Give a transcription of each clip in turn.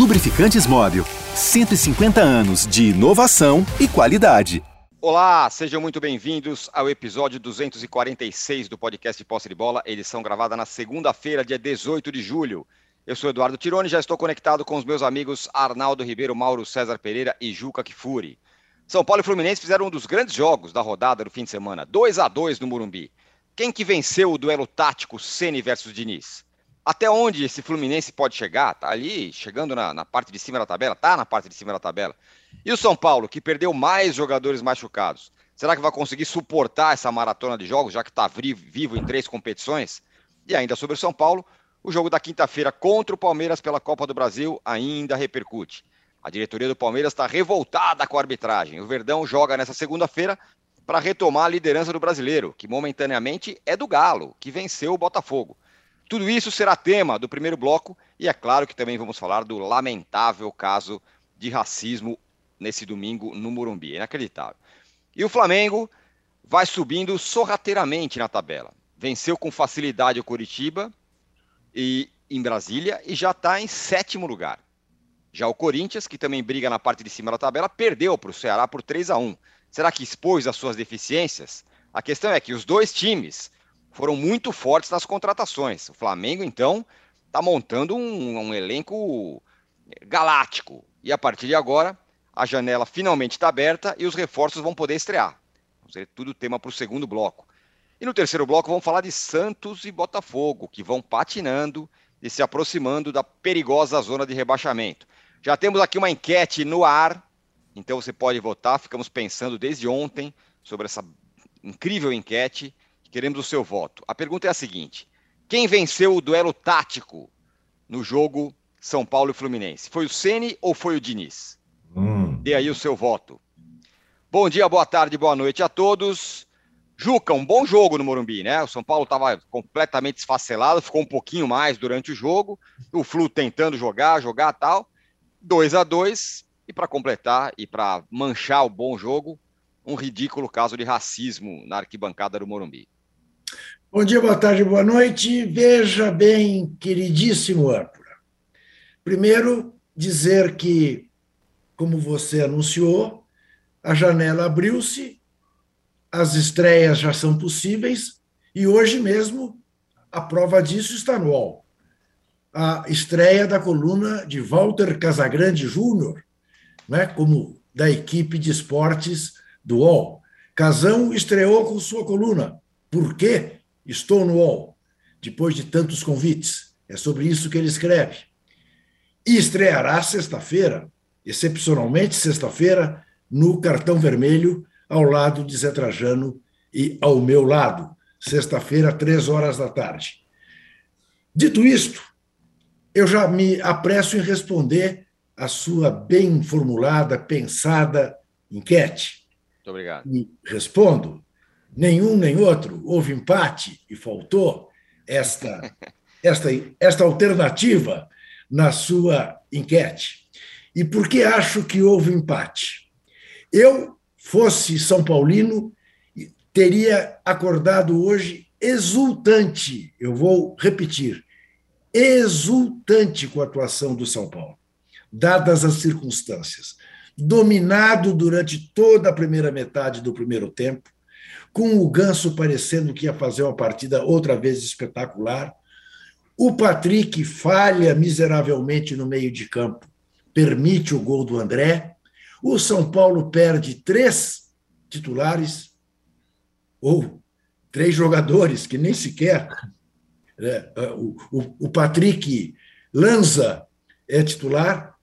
Lubrificantes Móvel. 150 anos de inovação e qualidade. Olá, sejam muito bem-vindos ao episódio 246 do podcast Posse de Bola, edição gravada na segunda-feira, dia 18 de julho. Eu sou Eduardo Tironi já estou conectado com os meus amigos Arnaldo Ribeiro, Mauro César Pereira e Juca Kifuri. São Paulo e Fluminense fizeram um dos grandes jogos da rodada do fim de semana, 2 a 2 no Morumbi. Quem que venceu o duelo tático Ceni versus Diniz? Até onde esse Fluminense pode chegar? Tá ali, chegando na, na, parte de cima da tabela? Tá na parte de cima da tabela. E o São Paulo, que perdeu mais jogadores machucados? Será que vai conseguir suportar essa maratona de jogos, já que está vivo em três competições? E ainda sobre o São Paulo, o jogo da quinta-feira contra o Palmeiras pela Copa do Brasil ainda repercute. A diretoria do Palmeiras está revoltada com a arbitragem. O Verdão joga nessa segunda-feira para retomar a liderança do brasileiro, que momentaneamente é do Galo, que venceu o Botafogo. Tudo isso será tema do primeiro bloco e é claro que também vamos falar do lamentável caso de racismo nesse domingo no Morumbi. Inacreditável. E o Flamengo vai subindo sorrateiramente na tabela. Venceu com facilidade o Curitiba e em Brasília e já está em sétimo lugar. Já o Corinthians, que também briga na parte de cima da tabela, perdeu para o Ceará por 3 a 1. Será que expôs as suas deficiências? A questão é que os dois times foram muito fortes nas contratações. O Flamengo, então, está montando um, um, elenco galáctico. E a partir de agora, a janela finalmente está aberta e os reforços vão poder estrear. Vamos ver tudo tema para o segundo bloco. E no terceiro bloco, vamos falar de Santos e Botafogo, que vão patinando e se aproximando da perigosa zona de rebaixamento. Já temos aqui uma enquete no ar, então você pode votar. Ficamos pensando desde ontem sobre essa incrível enquete. Queremos o seu voto. A pergunta é a seguinte: quem venceu o duelo tático no jogo São Paulo e Fluminense? Foi o Ceni ou foi o Diniz? Hum. Dê aí o seu voto. Bom dia, boa tarde, boa noite a todos. Juca, um bom jogo no Morumbi, né? O São Paulo estava completamente esfacelado, ficou um pouquinho mais durante o jogo. O Flu tentando jogar, jogar tal. 2 a 2 e para completar e para manchar o bom jogo, um ridículo caso de racismo na arquibancada do Morumbi. Bom dia, boa tarde, boa noite. Veja bem, queridíssimo âncora. Primeiro, dizer que, como você anunciou, a janela abriu-se, as estreias já são possíveis e hoje mesmo a prova disso está no UOL a estreia da coluna de Walter Casagrande Júnior, né, como da equipe de esportes do UOL. Casão estreou com sua coluna. Por que estou no UOL? Depois de tantos convites. É sobre isso que ele escreve. E estreará sexta-feira, excepcionalmente sexta-feira, no Cartão Vermelho, ao lado de Zé Trajano e ao meu lado, sexta-feira, três horas da tarde. Dito isto, eu já me apresso em responder a sua bem formulada, pensada enquete. Muito obrigado. E respondo: nenhum nem outro, houve empate e faltou esta, esta, esta alternativa na sua enquete. E por que acho que houve empate? Eu, fosse São Paulino, teria acordado hoje exultante, eu vou repetir, exultante com a atuação do São Paulo, dadas as circunstâncias. Dominado durante toda a primeira metade do primeiro tempo, com o Ganso parecendo que ia fazer uma partida outra vez espetacular. O Patrick falha miseravelmente no meio de campo, permite o gol do André. O São Paulo perde três titulares, ou três jogadores que nem sequer né? O, o, o Patrick Lanza é titular.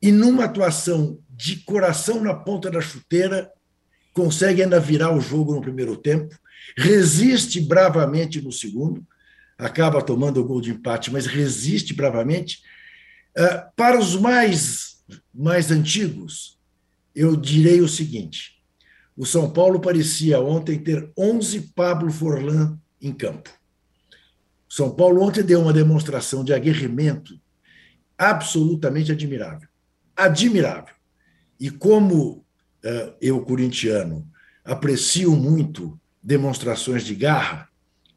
E numa atuação de coração na ponta da chuteira, consegue ainda virar o jogo no primeiro tempo, resiste bravamente no segundo, acaba tomando o gol de empate, mas resiste bravamente. Ah, para os mais, mais antigos, eu direi o seguinte: o São Paulo parecia ontem ter 11 Pablo Forlan em campo. São Paulo ontem deu uma demonstração de aguerrimento absolutamente admirável. Admirável. E como eu, corintiano, aprecio muito demonstrações de garra,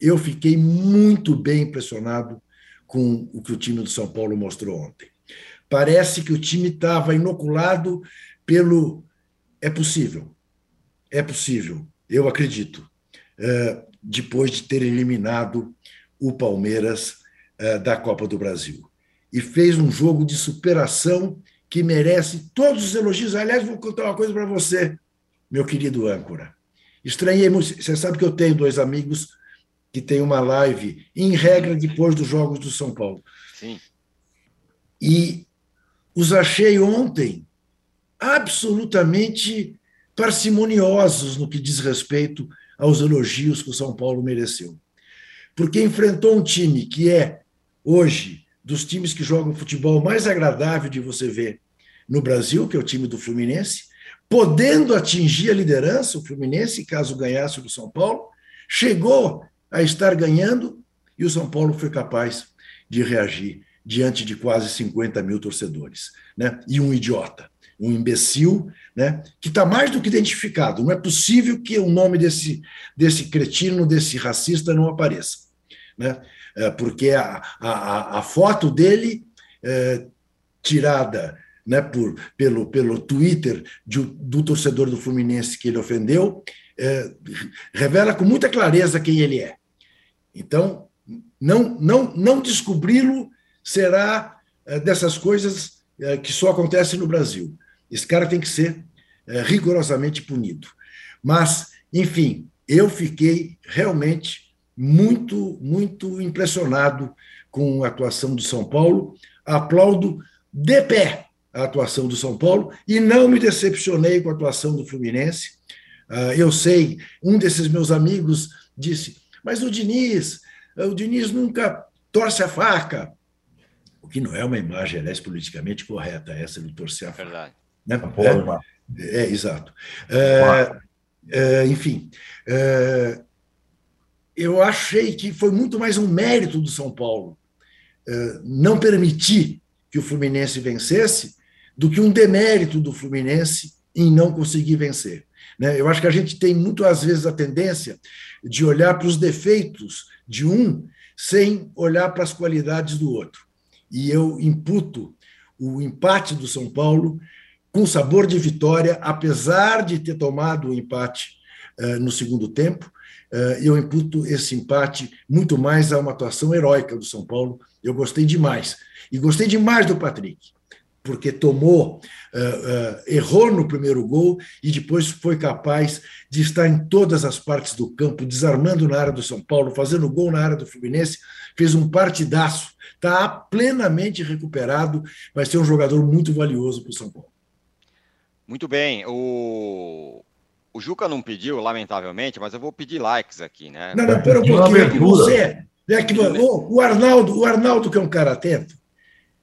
eu fiquei muito bem impressionado com o que o time do São Paulo mostrou ontem. Parece que o time estava inoculado pelo. É possível. É possível, eu acredito. Uh, depois de ter eliminado o Palmeiras uh, da Copa do Brasil. E fez um jogo de superação que merece todos os elogios. Aliás, vou contar uma coisa para você, meu querido âncora. Estranhei muito. Você sabe que eu tenho dois amigos que têm uma live, em regra, depois dos Jogos do São Paulo. Sim. E os achei ontem absolutamente parcimoniosos no que diz respeito aos elogios que o São Paulo mereceu. Porque enfrentou um time que é, hoje, dos times que jogam futebol mais agradável de você ver no Brasil, que é o time do Fluminense, podendo atingir a liderança, o Fluminense, caso ganhasse o São Paulo, chegou a estar ganhando e o São Paulo foi capaz de reagir diante de quase 50 mil torcedores. Né? E um idiota, um imbecil, né? que está mais do que identificado. Não é possível que o nome desse, desse cretino, desse racista não apareça. Né? É, porque a, a, a foto dele, é, tirada né, por, pelo, pelo Twitter de, do torcedor do Fluminense que ele ofendeu, é, revela com muita clareza quem ele é. Então, não, não, não descobri-lo será é, dessas coisas é, que só acontecem no Brasil. Esse cara tem que ser rigorosamente punido. Mas, enfim, eu fiquei realmente muito, muito impressionado com a atuação do São Paulo. Aplaudo de pé a atuação do São Paulo e não me decepcionei com a atuação do Fluminense. Ah, eu sei, um desses meus amigos disse, mas o Diniz, o Diniz nunca torce a faca, o que não é uma imagem, aliás, politicamente correta, essa do torcer a faca. Verdade. Né? É, é, é, exato. É, é, enfim, é, eu achei que foi muito mais um mérito do São Paulo é, não permitir que o Fluminense vencesse do que um demérito do Fluminense em não conseguir vencer. Né? Eu acho que a gente tem muito, às vezes, a tendência de olhar para os defeitos de um sem olhar para as qualidades do outro. E eu imputo o empate do São Paulo com sabor de vitória, apesar de ter tomado o empate uh, no segundo tempo. Uh, eu imputo esse empate muito mais a uma atuação heróica do São Paulo. Eu gostei demais. E gostei demais do Patrick porque tomou, uh, uh, errou no primeiro gol e depois foi capaz de estar em todas as partes do campo, desarmando na área do São Paulo, fazendo gol na área do Fluminense, fez um partidaço, está plenamente recuperado, vai ser um jogador muito valioso para o São Paulo. Muito bem, o, o Juca não pediu, lamentavelmente, mas eu vou pedir likes aqui, né? Não, não, pera um pouquinho, é que você, é que, o, o Arnaldo, o Arnaldo que é um cara atento,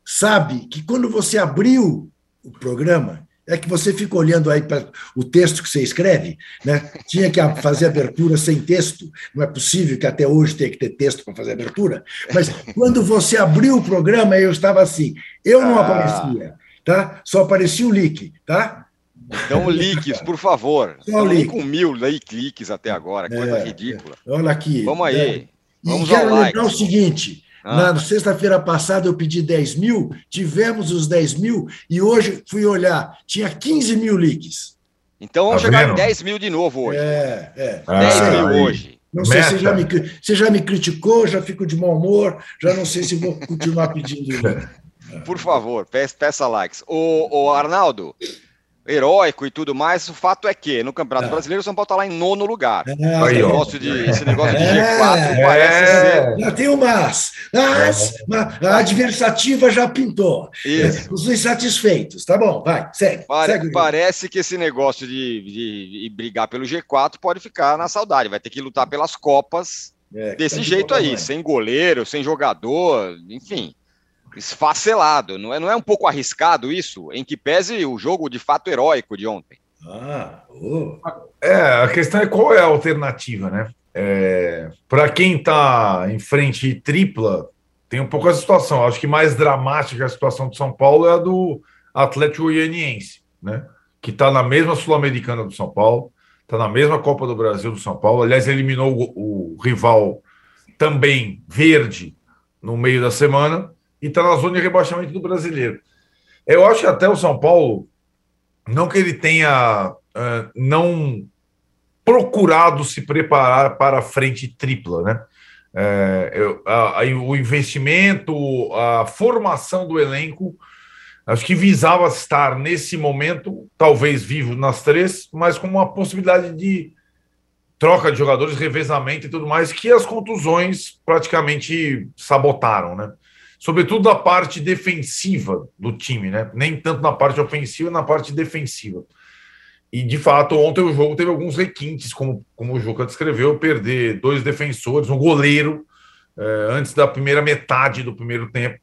sabe que quando você abriu o programa, é que você fica olhando aí para o texto que você escreve, né? Tinha que fazer abertura sem texto, não é possível que até hoje tenha que ter texto para fazer abertura, mas quando você abriu o programa, eu estava assim, eu não ah. aparecia, tá? Só aparecia o link, tá? Então, leaks, por favor. Só Estamos com mil cliques até agora, coisa é, ridícula. Olha aqui. Vamos aí. Né? Vamos e quero lembrar o seguinte: ah. Na sexta-feira passada eu pedi 10 mil, tivemos os 10 mil e hoje fui olhar, tinha 15 mil leaks. Então vamos tá chegar vendo? em 10 mil de novo hoje. É, é. 10 ah, mil aí. hoje. Não sei se já me, você já me criticou, já fico de mau humor, já não sei se vou continuar pedindo. Por favor, peça, peça likes. O, o Arnaldo, heróico e tudo mais. O fato é que no Campeonato é. Brasileiro o São Paulo está lá em nono lugar. É, esse, negócio de, esse negócio de G4 é, parece ser. Já tem umas. As, a adversativa já pintou. Isso. Os insatisfeitos. Tá bom, vai, segue. Pare, segue parece que esse negócio de, de, de, brigar pelo G4 pode ficar na saudade. Vai ter que lutar pelas Copas é, desse jeito aí, sem goleiro, sem jogador, enfim esfacelado. Não é, não é um pouco arriscado isso? Em que pese o jogo de fato heróico de ontem. Ah, oh. É, a questão é qual é a alternativa, né? É, Para quem está em frente tripla, tem um pouco a situação. Acho que mais dramática a situação do São Paulo é a do Atlético Goianiense, né? Que está na mesma Sul-Americana do São Paulo, está na mesma Copa do Brasil do São Paulo. Aliás, eliminou o, o rival também verde no meio da semana e está na zona de rebaixamento do brasileiro. Eu acho que até o São Paulo, não que ele tenha uh, não procurado se preparar para a frente tripla, né? É, eu, a, a, o investimento, a formação do elenco, acho que visava estar nesse momento, talvez vivo nas três, mas com uma possibilidade de troca de jogadores, revezamento e tudo mais, que as contusões praticamente sabotaram, né? Sobretudo na parte defensiva do time, né? Nem tanto na parte ofensiva, na parte defensiva. E, de fato, ontem o jogo teve alguns requintes, como, como o Juca descreveu, perder dois defensores, um goleiro, eh, antes da primeira metade do primeiro tempo.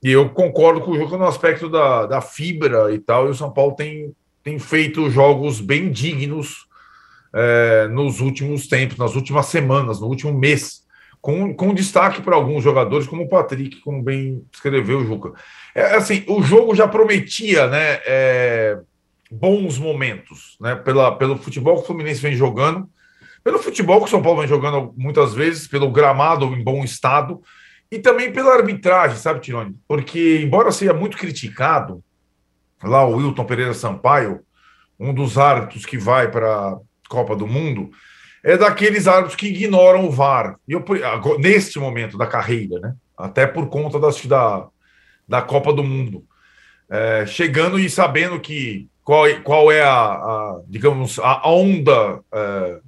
E eu concordo com o Juca no aspecto da, da fibra e tal, e o São Paulo tem, tem feito jogos bem dignos eh, nos últimos tempos, nas últimas semanas, no último mês, com, com destaque para alguns jogadores, como o Patrick, como bem escreveu o Juca. É, assim, o jogo já prometia, né? É, bons momentos, né? Pela, pelo futebol que o Fluminense vem jogando, pelo futebol que o São Paulo vem jogando muitas vezes, pelo gramado em bom estado e também pela arbitragem, sabe, Tironi? Porque, embora seja muito criticado, lá o Wilton Pereira Sampaio, um dos árbitros que vai para a Copa do Mundo, é daqueles árbitros que ignoram o VAR. Eu, neste momento da carreira, né? Até por conta das, da, da Copa do Mundo. É, chegando e sabendo que qual, qual é a, a digamos, a onda é,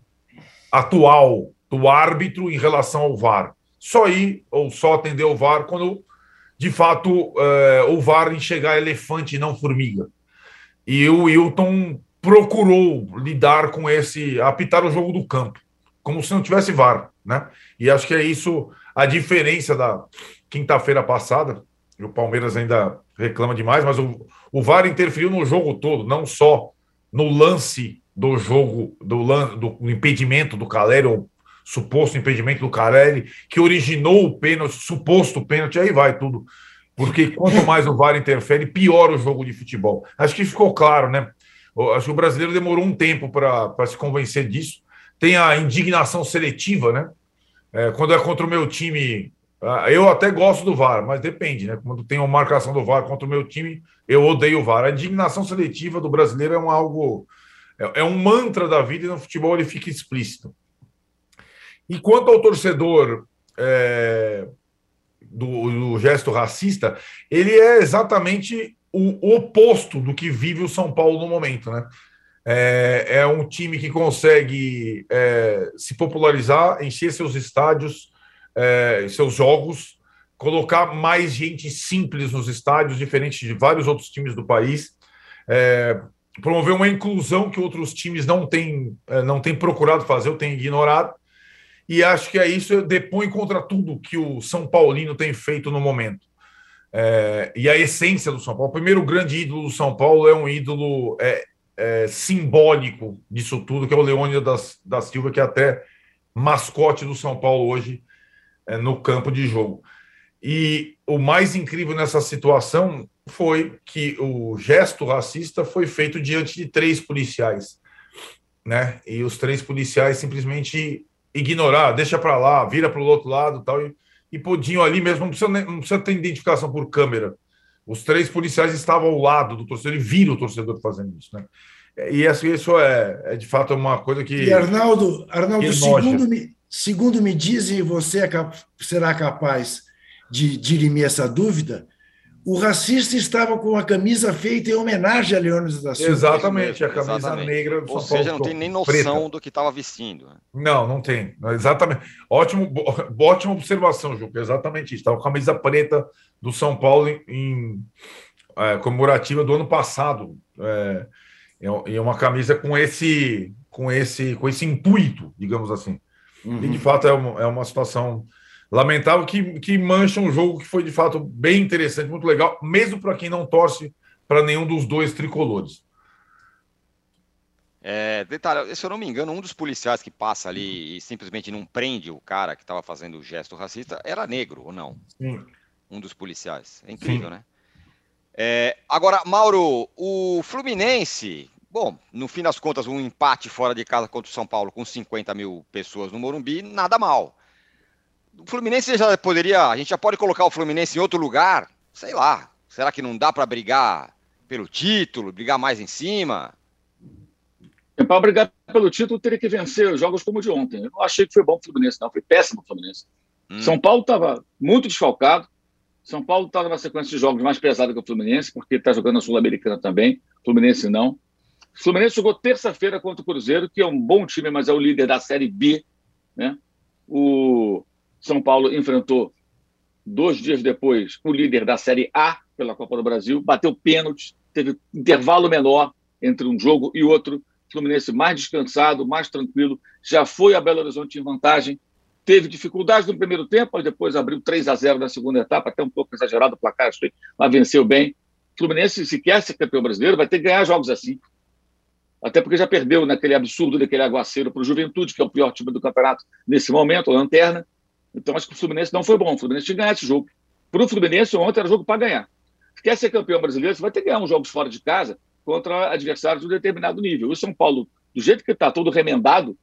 atual do árbitro em relação ao VAR. Só ir ou só atender o VAR quando, de fato, é, o VAR enxergar elefante e não formiga. E o Wilton procurou lidar com esse, apitar o jogo do campo, como se não tivesse VAR, né? E acho que é isso a diferença da quinta-feira passada. O Palmeiras ainda reclama demais, mas o, o VAR interferiu no jogo todo, não só no lance do jogo, do, do impedimento do Caleri, ou suposto impedimento do Caleri, que originou o pênalti, suposto pênalti, aí vai tudo. Porque quanto mais o VAR interfere, pior o jogo de futebol. Acho que ficou claro, né? Acho que o brasileiro demorou um tempo para se convencer disso. Tem a indignação seletiva, né? É, quando é contra o meu time ah, eu até gosto do VAR, mas depende, né? Quando tem uma marcação do VAR contra o meu time, eu odeio o VAR. A indignação seletiva do brasileiro é um algo. É, é um mantra da vida e no futebol ele fica explícito. E quanto ao torcedor é, do, do, gesto racista, ele é exatamente o oposto do que vive o São Paulo no momento, né? É, é um time que consegue é, se popularizar, encher seus estádios é, seus jogos, colocar mais gente simples nos estádios, diferente de vários outros times do país, é, promover uma inclusão que outros times não têm, é, não têm procurado fazer, ou têm ignorado. E acho que é isso, depõe contra tudo que o São Paulino tem feito no momento. É, e a essência do São Paulo. O primeiro grande ídolo do São Paulo é um ídolo é, é, simbólico disso tudo, que é o Leônidas da, da Silva, que é até mascote do São Paulo hoje é, no campo de jogo. E o mais incrível nessa situação foi que o gesto racista foi feito diante de três policiais, né? E os três policiais simplesmente ignorar, deixa para lá, vira para o outro lado, tal e, e podiam ali mesmo, não precisa, não precisa ter identificação por câmera. Os três policiais estavam ao lado do torcedor e viram o torcedor fazendo isso, né? E isso é, é de fato uma coisa que. E Arnaldo, Arnaldo segundo me, Segundo me dizem, você é será capaz de dirimir essa dúvida. O racista estava com a camisa feita em homenagem a Leônidas da Silva. Exatamente, a camisa Exatamente. negra do Ou São seja, Paulo, não tem nem noção preta. do que estava vestindo. Né? Não, não tem. Exatamente. Ótimo, ótima observação, Ju. Exatamente isso. Estava com a camisa preta do São Paulo em, em é, comemorativa do ano passado. É, é uma camisa com esse, com esse, com esse intuito, digamos assim. Uhum. E de fato é uma, é uma situação lamentável que, que mancha um jogo que foi de fato bem interessante, muito legal, mesmo para quem não torce para nenhum dos dois tricolores. É, detalhe, se eu não me engano, um dos policiais que passa ali e simplesmente não prende o cara que estava fazendo o gesto racista era negro ou não? Sim. Um dos policiais. É incrível, Sim. né? É, agora, Mauro, o Fluminense Bom, no fim das contas, um empate fora de casa contra o São Paulo com 50 mil pessoas no Morumbi, nada mal. O Fluminense já poderia, a gente já pode colocar o Fluminense em outro lugar, sei lá. Será que não dá para brigar pelo título, brigar mais em cima? Para brigar pelo título, teria que vencer jogos como o de ontem. Eu não achei que foi bom o Fluminense, não. Foi péssimo o Fluminense. Hum. São Paulo estava muito desfalcado. São Paulo está numa sequência de jogos mais pesada que o Fluminense, porque está jogando na Sul-Americana também. Fluminense não. O Fluminense jogou terça-feira contra o Cruzeiro, que é um bom time, mas é o líder da Série B. Né? O São Paulo enfrentou, dois dias depois, o líder da Série A pela Copa do Brasil, bateu pênalti, teve intervalo menor entre um jogo e outro. Fluminense mais descansado, mais tranquilo, já foi a Belo Horizonte em vantagem, teve dificuldades no primeiro tempo, mas depois abriu 3 a 0 na segunda etapa, até um pouco exagerado o placar, mas venceu bem. Fluminense, se quer ser campeão brasileiro, vai ter que ganhar jogos assim. Até porque já perdeu naquele absurdo daquele aguaceiro para o Juventude, que é o pior time do campeonato nesse momento, a lanterna. Então acho que o Fluminense não foi bom. O Fluminense tinha que ganhar esse jogo. Para o Fluminense, ontem era jogo para ganhar. Se quer ser campeão brasileiro, você vai ter que ganhar uns jogos fora de casa contra adversários de um determinado nível. O São Paulo, do jeito que está todo remendado,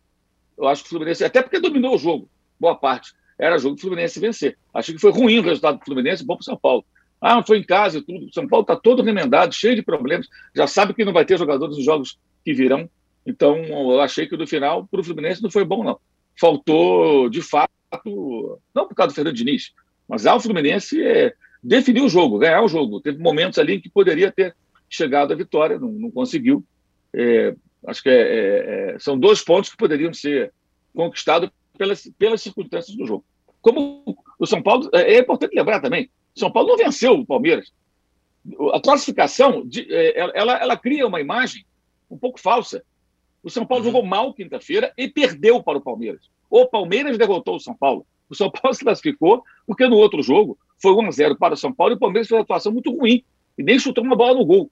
eu acho que o Fluminense, até porque dominou o jogo, boa parte, era jogo do Fluminense vencer. Achei que foi ruim o resultado do Fluminense, bom para o São Paulo. Ah, não foi em casa e tudo. O São Paulo está todo remendado, cheio de problemas. Já sabe que não vai ter jogadores nos jogos que virão. Então, eu achei que no final, para o Fluminense, não foi bom, não. Faltou, de fato, não por causa do Fernando Diniz, mas ao Fluminense é, definir o jogo, ganhar o jogo. Teve momentos ali que poderia ter chegado à vitória, não, não conseguiu. É, acho que é, é, é, são dois pontos que poderiam ser conquistados pelas, pelas circunstâncias do jogo. Como o São Paulo, é, é importante lembrar também, São Paulo não venceu o Palmeiras. A classificação, de, ela, ela cria uma imagem um pouco falsa. O São Paulo uhum. jogou mal quinta-feira e perdeu para o Palmeiras. O Palmeiras derrotou o São Paulo. O São Paulo se classificou porque no outro jogo foi 1 a 0 para o São Paulo e o Palmeiras fez uma atuação muito ruim e nem chutou uma bola no gol.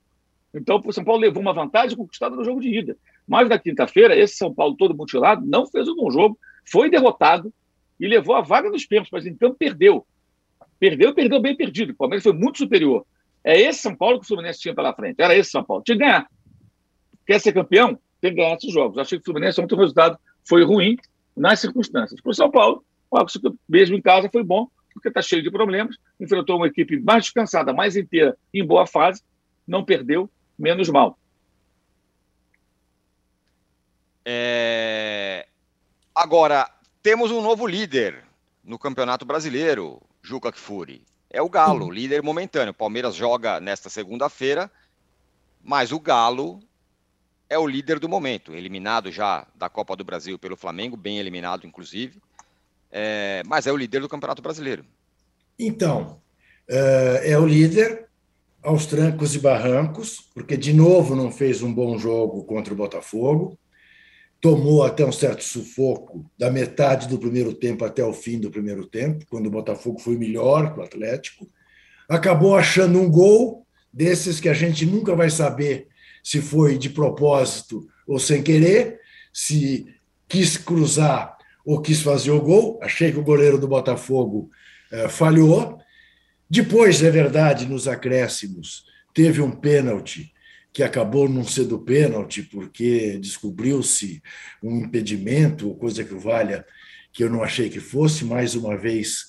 Então, o São Paulo levou uma vantagem conquistada no jogo de ida. Mas na quinta-feira, esse São Paulo todo mutilado não fez um bom jogo, foi derrotado e levou a vaga nos pênaltis, mas então perdeu. Perdeu, perdeu bem perdido. O Palmeiras foi muito superior. É esse São Paulo que o Fluminense tinha pela frente. Era esse São Paulo. Tinha que ganhar. Quer ser campeão? Tem que ganhar esses jogos. Achei que o Fluminense ontem o resultado foi ruim nas circunstâncias. Para o São Paulo, mesmo em casa, foi bom, porque está cheio de problemas. Enfrentou uma equipe mais descansada, mais inteira, em boa fase, não perdeu, menos mal. É... Agora, temos um novo líder no Campeonato Brasileiro, Juca Kfouri. É o Galo, líder momentâneo. Palmeiras joga nesta segunda-feira, mas o Galo é o líder do momento, eliminado já da Copa do Brasil pelo Flamengo, bem eliminado, inclusive, é, mas é o líder do Campeonato Brasileiro. Então, é, é o líder aos trancos e barrancos, porque de novo não fez um bom jogo contra o Botafogo, tomou até um certo sufoco da metade do primeiro tempo até o fim do primeiro tempo, quando o Botafogo foi melhor que o Atlético, acabou achando um gol desses que a gente nunca vai saber se foi de propósito ou sem querer, se quis cruzar ou quis fazer o gol. Achei que o goleiro do Botafogo eh, falhou. Depois, é verdade, nos acréscimos, teve um pênalti que acabou não sendo pênalti porque descobriu-se um impedimento, coisa que valha, que eu não achei que fosse. Mais uma vez,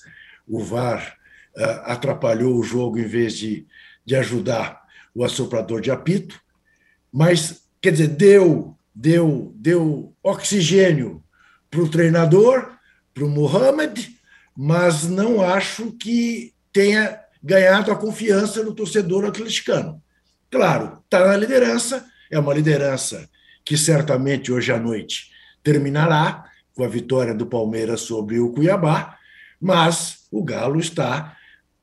o VAR uh, atrapalhou o jogo em vez de, de ajudar o assoprador de apito mas quer dizer, deu, deu, deu oxigênio para o treinador, para o Mohamed, mas não acho que tenha ganhado a confiança do torcedor atleticano. Claro, está na liderança, é uma liderança que certamente hoje à noite terminará com a vitória do Palmeiras sobre o Cuiabá, mas o Galo está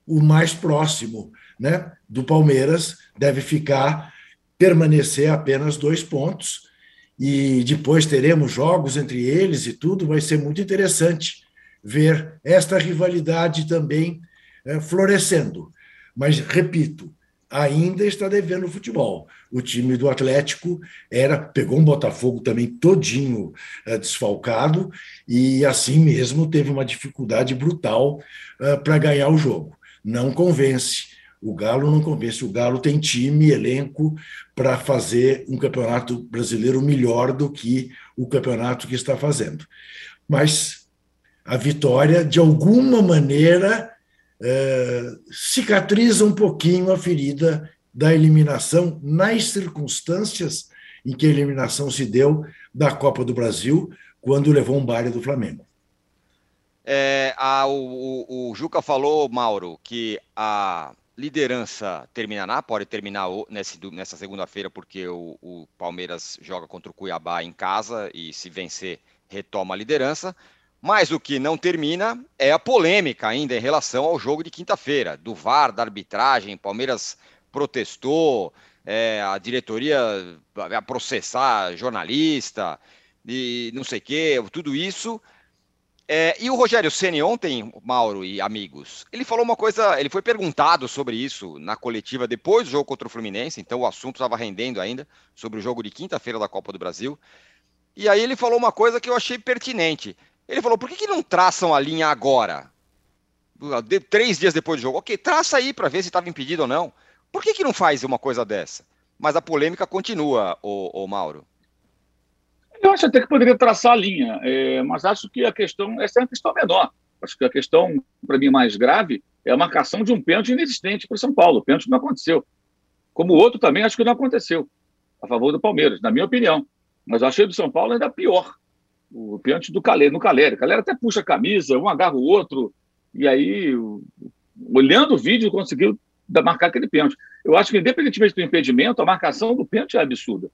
o mais próximo né, do Palmeiras, deve ficar permanecer apenas dois pontos e depois teremos jogos entre eles e tudo, vai ser muito interessante ver esta rivalidade também é, florescendo. Mas, repito, ainda está devendo futebol. O time do Atlético era pegou um Botafogo também todinho é, desfalcado e assim mesmo teve uma dificuldade brutal é, para ganhar o jogo. Não convence o Galo não convence. O Galo tem time, elenco para fazer um campeonato brasileiro melhor do que o campeonato que está fazendo. Mas a vitória, de alguma maneira, é, cicatriza um pouquinho a ferida da eliminação nas circunstâncias em que a eliminação se deu da Copa do Brasil, quando levou um baile do Flamengo. É, a, o, o, Juca falou, Mauro, que a liderança terminará, pode terminar nesse, nessa segunda-feira, porque o, o, Palmeiras joga contra o Cuiabá em casa e se vencer, retoma a liderança. Mas o que não termina é a polêmica ainda em relação ao jogo de quinta-feira, do VAR, da arbitragem. Palmeiras protestou, é, a diretoria vai processar jornalista e não sei o quê, tudo isso. É, e o Rogério Ceni ontem, Mauro e amigos, ele falou uma coisa, ele foi perguntado sobre isso na coletiva depois do jogo contra o Fluminense, então o assunto estava rendendo ainda sobre o jogo de quinta-feira da Copa do Brasil. E aí ele falou uma coisa que eu achei pertinente. Ele falou: por que, que não traçam a linha agora? De, três dias depois do jogo. Ok, traça aí para ver se estava impedido ou não. Por que, que não faz uma coisa dessa? Mas a polêmica continua, o, Mauro. Eu acho até que poderia traçar a linha, é, mas acho que a questão, essa é uma questão menor. Acho que a questão, para mim, mais grave é a marcação de um pênalti inexistente para o São Paulo. O pênalti não aconteceu. Como o outro também, acho que não aconteceu, a favor do Palmeiras, na minha opinião. Mas eu achei do São Paulo ainda pior. O pênalti do Calé, no Caleri. O Caleri até puxa a camisa, um agarra o outro, e aí, olhando o vídeo, conseguiu marcar aquele pênalti. Eu acho que, independentemente do impedimento, a marcação do pênalti é absurda.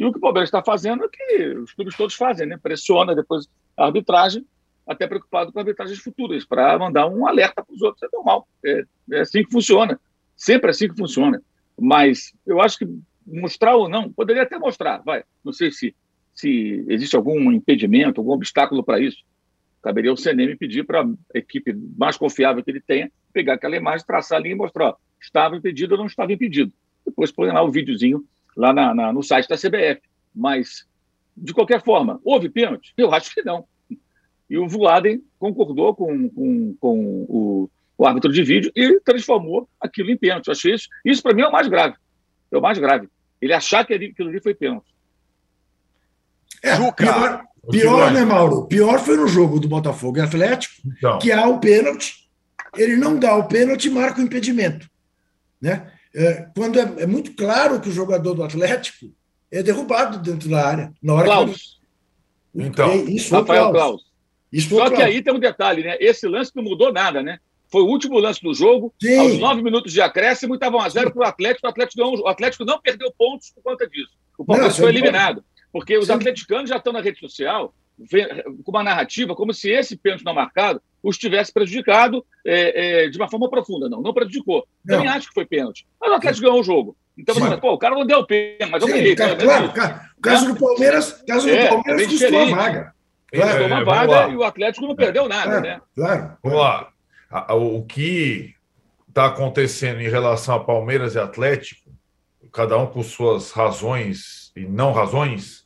E o que o Palmeiras está fazendo é que os clubes todos fazem, né? Pressiona depois a arbitragem, até preocupado com arbitragens futuras, para mandar um alerta para os outros. É normal. É, é assim que funciona. Sempre assim que funciona. Mas eu acho que mostrar ou não, poderia até mostrar, vai. Não sei se, se existe algum impedimento, algum obstáculo para isso. Caberia o CNM pedir para a equipe mais confiável que ele tenha pegar aquela imagem, traçar ali e mostrar, ó, estava impedido ou não estava impedido. Depois põe lá o videozinho lá na, na, no site da CBF. Mas, de qualquer forma, houve pênalti? Eu acho que não. E o Vladen concordou com, com, com o, o, árbitro de vídeo e transformou aquilo em pênalti. Eu achei isso, isso para mim é o mais grave. É o mais grave. Ele achar que aquilo ali foi pênalti. É, pior, pior, né, Mauro? Pior foi no jogo do Botafogo e Atlético, então. que há o pênalti, ele não dá o pênalti e marca o impedimento. Né? É, quando é, é, muito claro que o jogador do Atlético é derrubado dentro da área. Na hora Klaus. Que... Então, isso Rafael Klaus. Klaus. Isso Só que aí tem um detalhe, né? Esse lance não mudou nada, né? Foi o último lance do jogo. Sim. Aos nove minutos de acréscimo, estavam a zero para o Atlético. O Atlético, não, o Atlético não perdeu pontos por conta disso. O Palmeiras foi eliminado. Porque os Sim. atleticanos já estão na rede social com uma narrativa como se esse pênalti não marcado os tivesse prejudicado é, é, de uma forma profunda. Não, não prejudicou. Não. Também acho que foi pênalti. Mas o Atlético ganhou o jogo. Então, você pô, o cara não deu pênalti, mas eu ganhei. Claro, claro, o caso do Palmeiras, caso do é, Palmeiras é custou a vaga. Claro. Uma vaga e o Atlético não perdeu nada, né? Claro. Vamos lá. O que está acontecendo em relação a Palmeiras e Atlético, cada um com suas razões e não razões,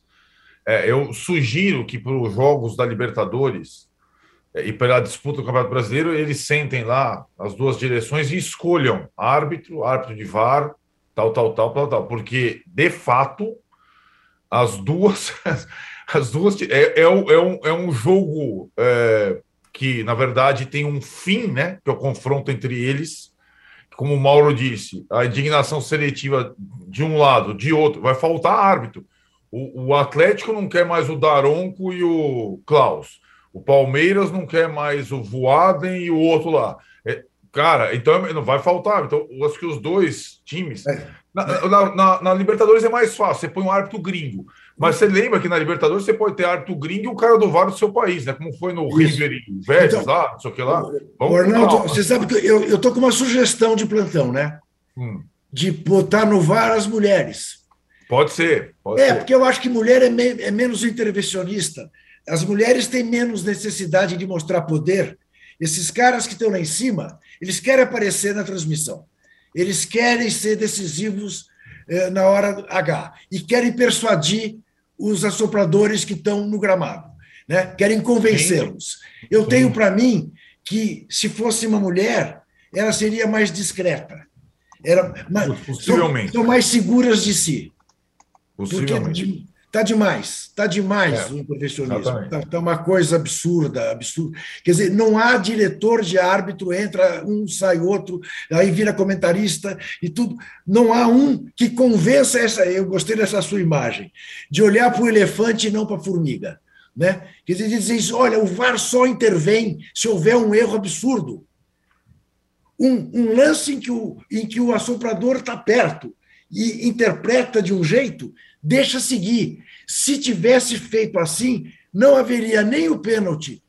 é, eu sugiro que para os jogos da Libertadores é, e pela disputa do Campeonato Brasileiro, eles sentem lá as duas direções e escolham árbitro, árbitro de VAR, tal, tal, tal, tal, tal, porque de fato as duas, as duas é, é, um, é, um, é um jogo é, que na verdade tem um fim, né? Que é o confronto entre eles. Como o Mauro disse, a indignação seletiva de um lado, de outro, vai faltar árbitro. O, o Atlético não quer mais o Daronco e o Klaus. O Palmeiras não quer mais o Voaden e o outro lá. É, cara, então não vai faltar. Então, acho que os dois times. É. Na, na, na, na, Libertadores é mais fácil, você põe um árbitro gringo. Mas você lembra que na Libertadores você pode ter árbitro gringo e o cara do VAR do seu país, né? Como foi no Isso. River e Vélez então, lá, não sei o que lá. Vamos Arnaldo, você sabe que eu, eu tô com uma sugestão de plantão, né? Hum. De botar no VAR as mulheres. Pode ser. Pode é, ser. porque eu acho que mulher é, me, é menos intervencionista. As mulheres têm menos necessidade de mostrar poder. Esses caras que estão lá em cima, eles querem aparecer na transmissão. Eles querem ser decisivos eh, na hora H. E querem persuadir os assopradores que estão no gramado. Né? Querem convencê-los. Eu tenho para mim que, se fosse uma mulher, ela seria mais discreta. Era mais, Possivelmente. São, são mais seguras de si. Possivelmente. Porque Tá demais, tá demais é, o intervencionismo. Tá, tá, uma coisa absurda, absurda. Quer dizer, não há diretor de árbitro, entra um, sai outro, aí vira comentarista e tudo. Não há um que convença essa. Eu gostei dessa sua imagem, de olhar para o elefante e não para a formiga. Né? Quer dizer, isso, olha, o VAR só intervém se houver um erro absurdo. Um, um lance em que o, em que o assoprador está perto e interpreta de um jeito, deixa seguir. Se tivesse feito assim, não haveria nem o pênalti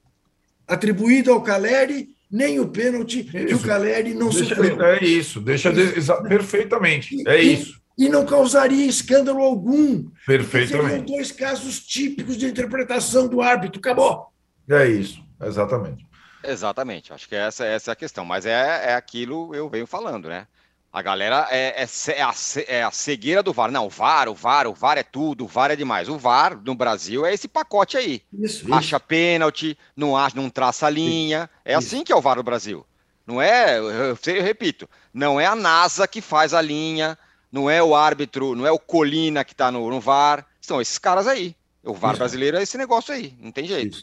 atribuído ao Caleri, nem o pênalti isso. que o Caleri não deixa, sofreu. É isso, deixa de, perfeitamente. É e, isso. E não causaria escândalo algum. Perfeitamente. Seriam dois casos típicos de interpretação do árbitro. Acabou. É isso, exatamente. Exatamente, acho que essa, essa é a questão, mas é, é aquilo eu venho falando, né? A galera é, é, é, a, é, a, cegueira do VAR. Não, o VAR, o VAR, o VAR é tudo, o VAR é demais. O VAR no Brasil é esse pacote aí. Isso, acha isso. pênalti, não, acha, não traça linha. É isso. assim que é o VAR no Brasil. Não é, eu, eu, repito, não é a NASA que faz a linha, não é o árbitro, não é o Colina que está no, no VAR. São esses caras aí. O VAR brasileiro é esse negócio aí, não tem jeito.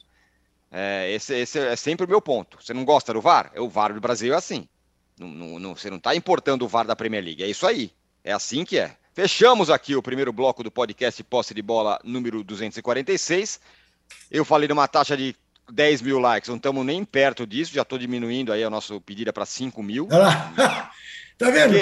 É, esse, esse é sempre o meu ponto. Você não gosta do VAR? O VAR do Brasil é assim. Não, não, não, você não está importando o VAR da Premier League. É isso aí. É assim que é. Fechamos aqui o primeiro bloco do podcast Posse de Bola número 246. Eu falei numa taxa de 10 mil likes, não estamos nem perto disso, já estou diminuindo aí, o nosso pedido é para 5 mil. Tá vendo?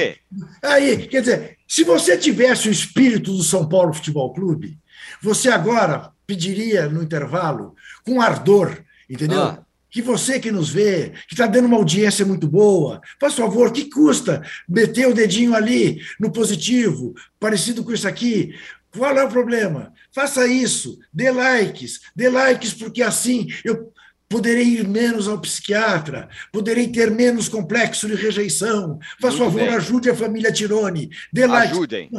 Aí, quer dizer, se você tivesse o espírito do São Paulo Futebol Clube, você agora pediria no intervalo, com ardor, entendeu? Ah que você que nos vê, que está dando uma audiência muito boa, faz favor, que custa meter o dedinho ali no positivo, parecido com isso aqui? Qual é o problema? Faça isso, dê likes, dê likes, porque assim eu poderei ir menos ao psiquiatra, poderei ter menos complexo de rejeição. Faz muito favor, bem. ajude a família Tirone, dê likes. Ajudem.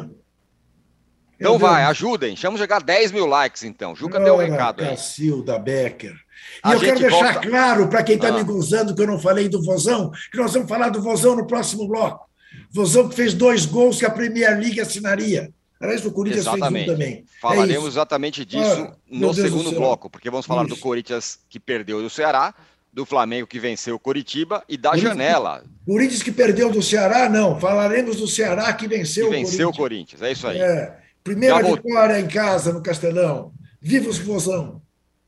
Então vai, ajudem. Chama chegar a 10 mil likes, então. Juca Ora, deu o um recado aí. Cacilda Becker. E a eu quero deixar volta... claro para quem está ah. me gozando que eu não falei do Vozão, que nós vamos falar do Vozão no próximo bloco. Vozão que fez dois gols que a Premier League assinaria. Aliás, o Corinthians exatamente. fez um também. É Falaremos é exatamente disso ah, no segundo bloco, porque vamos falar isso. do Corinthians que perdeu do Ceará, do Flamengo que venceu o Coritiba e da Corinthians janela. Corinthians que perdeu do Ceará, não. Falaremos do Ceará que venceu que o venceu o Corinthians, é isso aí. É. Primeira vitória em casa no Castelão. Viva os Vozão!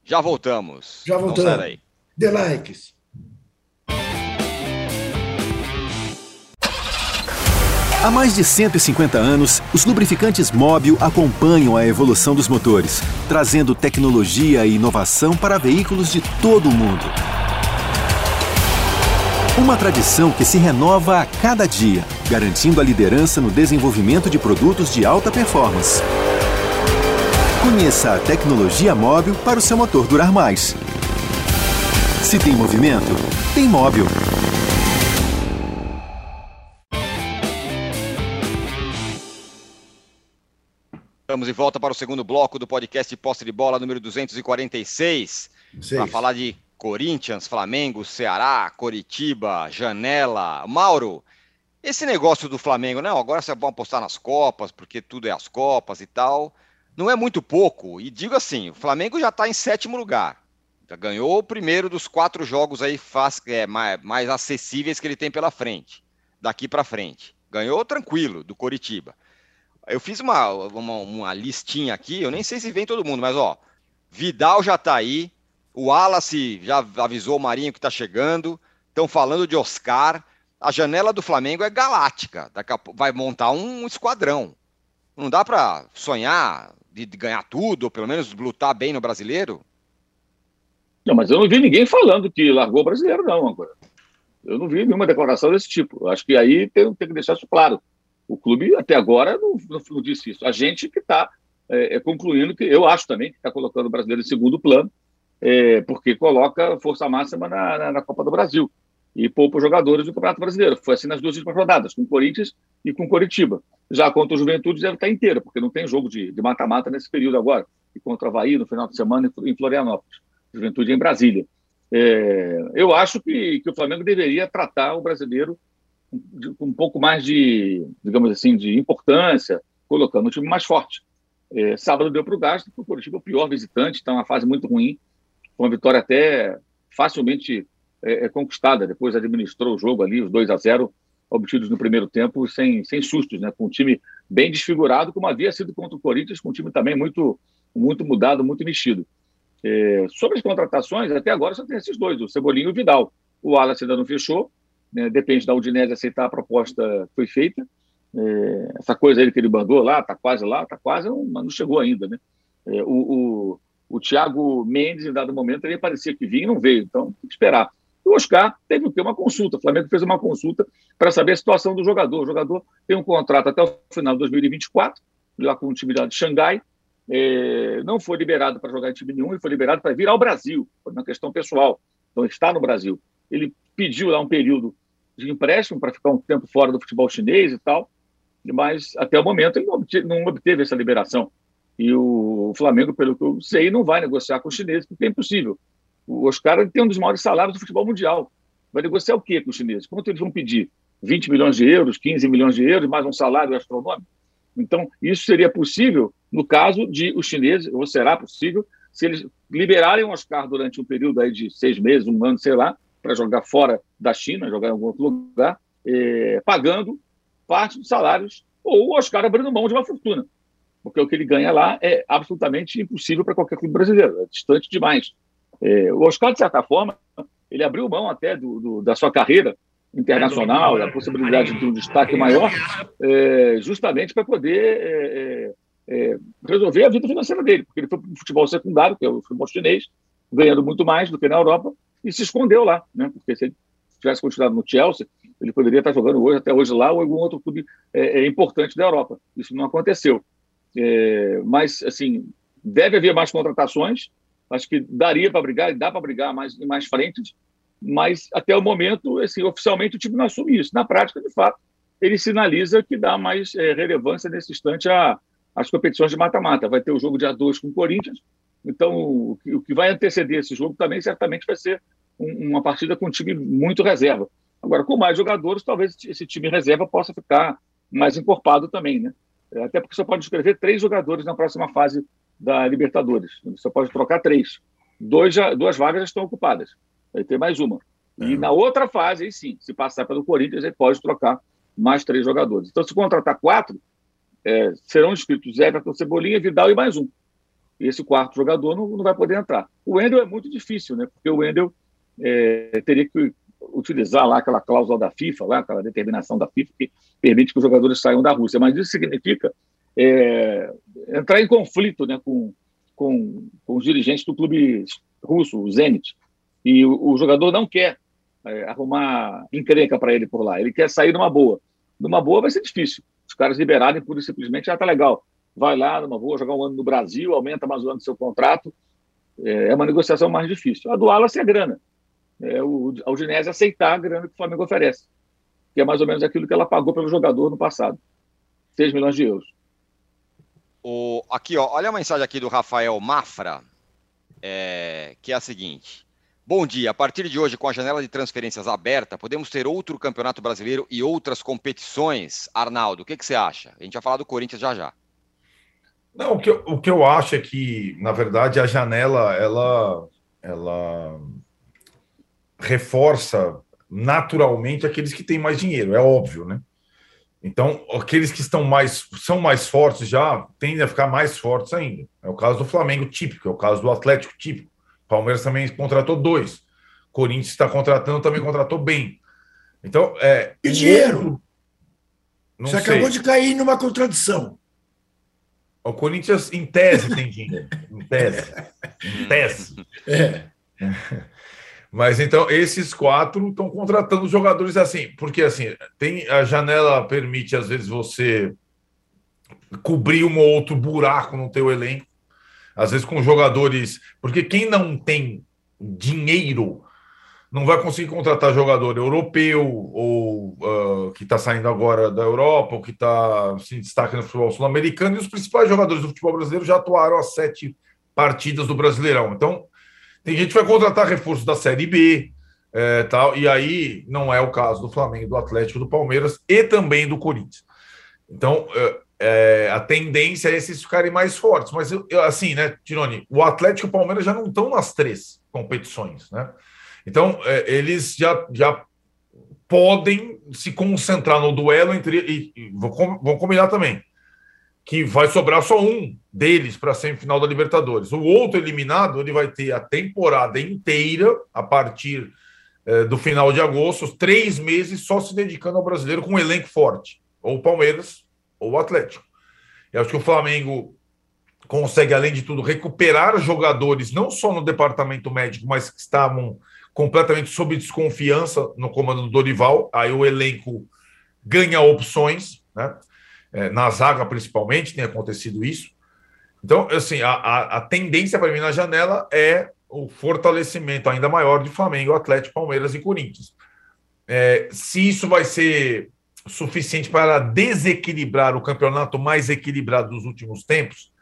Já voltamos. Já voltamos. aí. Dê likes. Há mais de 150 anos, os lubrificantes Móbil acompanham a evolução dos motores, trazendo tecnologia e inovação para veículos de todo o mundo. Uma tradição que se renova a cada dia, garantindo a liderança no desenvolvimento de produtos de alta performance. Conheça a tecnologia móvel para o seu motor durar mais. Se tem movimento, tem móvel. Estamos de volta para o segundo bloco do podcast Posse de Bola número 246. Para falar de Corinthians, Flamengo, Ceará, Coritiba, Janela. Mauro, esse negócio do Flamengo, não, agora vocês vão apostar nas Copas, porque tudo é as Copas e tal não é muito pouco. E digo assim, o Flamengo já está em sétimo lugar. Já ganhou o primeiro dos quatro jogos aí faz, é, mais, mais acessíveis que ele tem pela frente, daqui para frente. Ganhou tranquilo do Coritiba. Eu fiz uma, uma, uma, listinha aqui, eu nem sei se vem todo mundo, mas ó, Vidal já está aí, o Wallace já avisou o Marinho que está chegando, estão falando de Oscar. A janela do Flamengo é galáctica, vai montar um esquadrão. Não dá para sonhar de, ganhar tudo, ou pelo menos lutar bem no brasileiro? Não, mas eu não vi ninguém falando que largou o brasileiro, não, agora. Eu não vi nenhuma declaração desse tipo. Acho que aí tem, tem que deixar isso claro. O clube, até agora, não, não, não disse isso. A gente que está é, é, concluindo que, eu acho também, que está colocando o brasileiro em segundo plano, é, porque coloca força máxima na, na, na, Copa do Brasil e poupa jogadores do Campeonato Brasileiro. Foi assim nas duas últimas rodadas, com o Corinthians e com o Coritiba. Já contra o Juventude deve estar inteira, porque não tem jogo de mata-mata nesse período agora. E contra o Havaí no final de semana em Florianópolis. Juventude em Brasília. É, eu acho que, que o Flamengo deveria tratar o brasileiro com um pouco mais de, digamos assim, de importância, colocando um time mais forte. É, sábado deu para o gasto, porque o Curitiba é o pior visitante, está uma fase muito ruim. Foi uma vitória até facilmente é, é, conquistada. Depois administrou o jogo ali, os 2 a 0 obtidos no primeiro tempo, sem, sem sustos, né? com um time bem desfigurado, como havia sido contra o Corinthians, com um time também muito, muito mudado, muito mexido. É, sobre as contratações, até agora só tem esses dois, o Cebolinho e o Vidal. O Wallace ainda não fechou, né? depende da Udinese aceitar a proposta que foi feita. É, essa coisa aí que ele mandou lá, está quase lá, está quase, mas não chegou ainda. Né? É, o, o, o Thiago Mendes, em dado momento, ele parecia que vinha e não veio, então tem que esperar. O Oscar teve o quê? Uma consulta. O Flamengo fez uma consulta para saber a situação do jogador. O jogador tem um contrato até o final de 2024, lá com o time de Xangai. É, não foi liberado para jogar em time nenhum e foi liberado para vir ao Brasil, por uma questão pessoal. Então, está no Brasil. Ele pediu lá um período de empréstimo para ficar um tempo fora do futebol chinês e tal, mas até o momento ele não obteve, não obteve essa liberação. E o Flamengo, pelo que eu sei, não vai negociar com os chineses, porque é impossível. O Oscar tem um dos maiores salários do futebol mundial. Vai negociar o quê com os chineses? Quanto eles vão pedir? 20 milhões de euros, 15 milhões de euros, mais um salário astronômico? Então, isso seria possível no caso de os chineses, ou será possível, se eles liberarem o Oscar durante um período aí de seis meses, um ano, sei lá, para jogar fora da China, jogar em algum outro lugar, é, pagando parte dos salários, ou o Oscar abrindo mão de uma fortuna. Porque o que ele ganha lá é absolutamente impossível para qualquer clube brasileiro, é distante demais. É, o Oscar, de certa forma, ele abriu mão até do, do, da sua carreira internacional, da possibilidade de um destaque maior, é, justamente para poder é, é, é, resolver a vida financeira dele, porque ele foi para o futebol secundário, que é o futebol chinês, ganhando muito mais do que na Europa, e se escondeu lá, né? porque se ele tivesse continuado no Chelsea, ele poderia estar jogando hoje, até hoje lá, ou algum outro clube é, importante da Europa. Isso não aconteceu. mas, assim, deve haver mais contratações, Acho que daria para brigar, e dá para brigar mais, mais frentes, mas até o momento, assim, oficialmente, o time não assume isso. Na prática, de fato, ele sinaliza que dá mais é, relevância nesse instante às competições de mata-mata. Vai ter o jogo dia 2 com o Corinthians, então o que, o que vai anteceder esse jogo também certamente vai ser um, uma partida com um time muito reserva. Agora, com mais jogadores, talvez esse time reserva possa ficar mais encorpado também, né? Até porque você pode escrever três jogadores na próxima fase da Libertadores. Você pode trocar três. Dois já, duas vagas já estão ocupadas. Vai ter mais uma. E é. na outra fase, aí sim, se passar pelo Corinthians, ele pode trocar mais três jogadores. Então, se contratar quatro, é, serão inscritos Everton, Cebolinha, Vidal e mais um. E esse quarto jogador não, não vai poder entrar. O Wendel é muito difícil, né? Porque o Wendel é, teria que utilizar lá aquela cláusula da FIFA, lá, aquela determinação da FIFA que permite que os jogadores saiam da Rússia. Mas isso significa é, entrar em conflito né, com, com, com, os dirigentes do clube russo, o Zenit. E o, o jogador não quer é, arrumar encrenca para ele por lá, ele quer sair numa boa. Numa boa vai ser difícil. Os caras liberarem e simplesmente, ah, tá legal. Vai lá numa boa, jogar um ano no Brasil, aumenta mais um ano do seu contrato. É, é uma negociação mais difícil. A do Alas é grana. É o, a aceitar a grana que o Flamengo oferece, que é mais ou menos aquilo que ela pagou pelo jogador no passado. 6 milhões de euros. O, aqui, ó, olha a mensagem aqui do Rafael Mafra, é, que é a seguinte. Bom dia. A partir de hoje, com a janela de transferências aberta, podemos ter outro campeonato brasileiro e outras competições. Arnaldo, o que, que você acha? A gente vai falar do Corinthians já já. Não, o que, eu, o que eu acho é que, na verdade, a janela ela, ela reforça naturalmente aqueles que têm mais dinheiro, é óbvio, né? Então, aqueles que estão mais são mais fortes já tendem a ficar mais fortes ainda. É o caso do Flamengo típico, é o caso do Atlético típico. Palmeiras também contratou dois. Corinthians está contratando, também contratou bem. Então, é. E dinheiro? Não Você sei. acabou de cair numa contradição. O Corinthians, em tese, tem dinheiro. Em tese. Em tese. É. Mas então esses quatro estão contratando jogadores assim, porque assim tem a janela permite às vezes você cobrir um ou outro buraco no teu elenco, às vezes com jogadores, porque quem não tem dinheiro não vai conseguir contratar jogador europeu ou uh, que está saindo agora da Europa ou que está se destacando no futebol sul-americano e os principais jogadores do futebol brasileiro já atuaram as sete partidas do Brasileirão. Então tem gente que vai contratar reforço da Série B, é, tal, e aí não é o caso do Flamengo, do Atlético, do Palmeiras e também do Corinthians. Então, é, é, a tendência é esses ficarem mais fortes. Mas, eu, eu, assim, né, Tironi, o Atlético e o Palmeiras já não estão nas três competições, né? Então, é, eles já, já podem se concentrar no duelo entre. E, e vão, vão combinar também que vai sobrar só um deles para a semifinal da Libertadores. O outro eliminado ele vai ter a temporada inteira a partir eh, do final de agosto, três meses só se dedicando ao brasileiro com um elenco forte, ou o Palmeiras ou o Atlético. Eu acho que o Flamengo consegue, além de tudo, recuperar jogadores não só no departamento médico, mas que estavam completamente sob desconfiança no comando do Dorival. Aí o elenco ganha opções, né? É, na zaga principalmente tem acontecido isso. Então, assim, a, a, a tendência para mim na janela é o fortalecimento ainda maior de Flamengo, Atlético, Palmeiras e Corinthians. É, se isso vai ser suficiente para desequilibrar o campeonato mais equilibrado dos últimos tempos,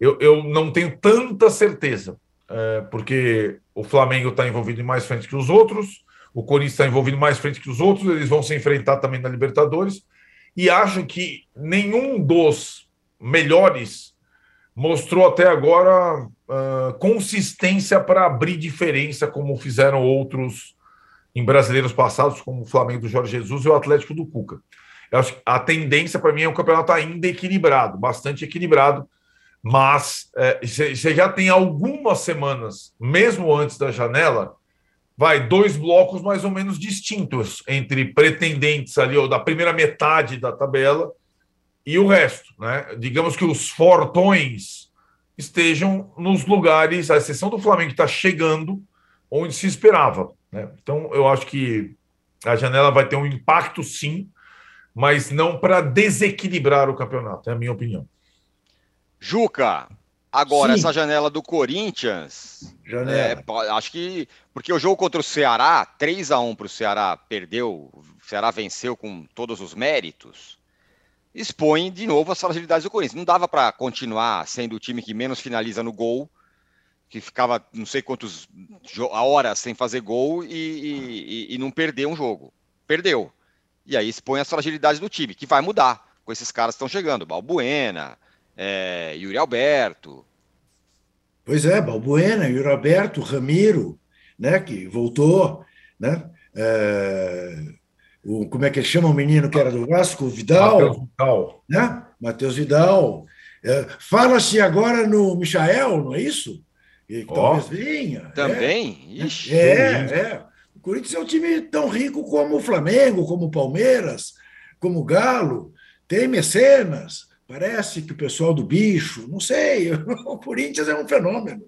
eu, eu não tenho tanta certeza, é, porque o Flamengo está envolvido em mais frente que os outros, o Corinthians está envolvido mais frente que os outros, eles vão se enfrentar também na Libertadores, e acho que nenhum dos melhores mostrou até agora uh, consistência para abrir diferença, como fizeram outros em brasileiros passados, como o Flamengo do Jorge Jesus e o Atlético do Cuca. Eu acho que a tendência para mim é um campeonato ainda equilibrado, bastante equilibrado, mas você é, já tem algumas semanas, mesmo antes da janela, vai dois blocos mais ou menos distintos entre pretendentes ali, ou da primeira metade da tabela, e o resto. Né? Digamos que os fortões estejam nos lugares, à exceção do Flamengo, que está chegando onde se esperava. Né? Então, eu acho que a janela vai ter um impacto, sim, mas não para desequilibrar o campeonato, é a minha opinião. Juca, agora sim. essa janela do Corinthians. Janela. É, acho que. Porque o jogo contra o Ceará, 3 a 1 para o Ceará, perdeu, o Ceará venceu com todos os méritos expõe de novo as fragilidades do Corinthians. Não dava para continuar sendo o time que menos finaliza no gol, que ficava não sei quantos horas sem fazer gol e, e, e não perder um jogo. Perdeu. E aí expõe as fragilidades do time, que vai mudar com esses caras que estão chegando. Balbuena, é, Yuri Alberto. Pois é, Balbuena, Yuri Alberto, Ramiro, né, que voltou, né? É, o, como é que ele chama o menino que era do Vasco? O Vidal. Matheus Vidal. Né? Matheus Vidal. É, Fala-se agora no Michael, não é isso? Que oh, talvez venha. Também? É, Ixi, é, é. O Corinthians é um time tão rico como o Flamengo, como o Palmeiras, como o Galo. Tem mecenas. Parece que o pessoal do bicho, não sei, o Corinthians é um fenômeno.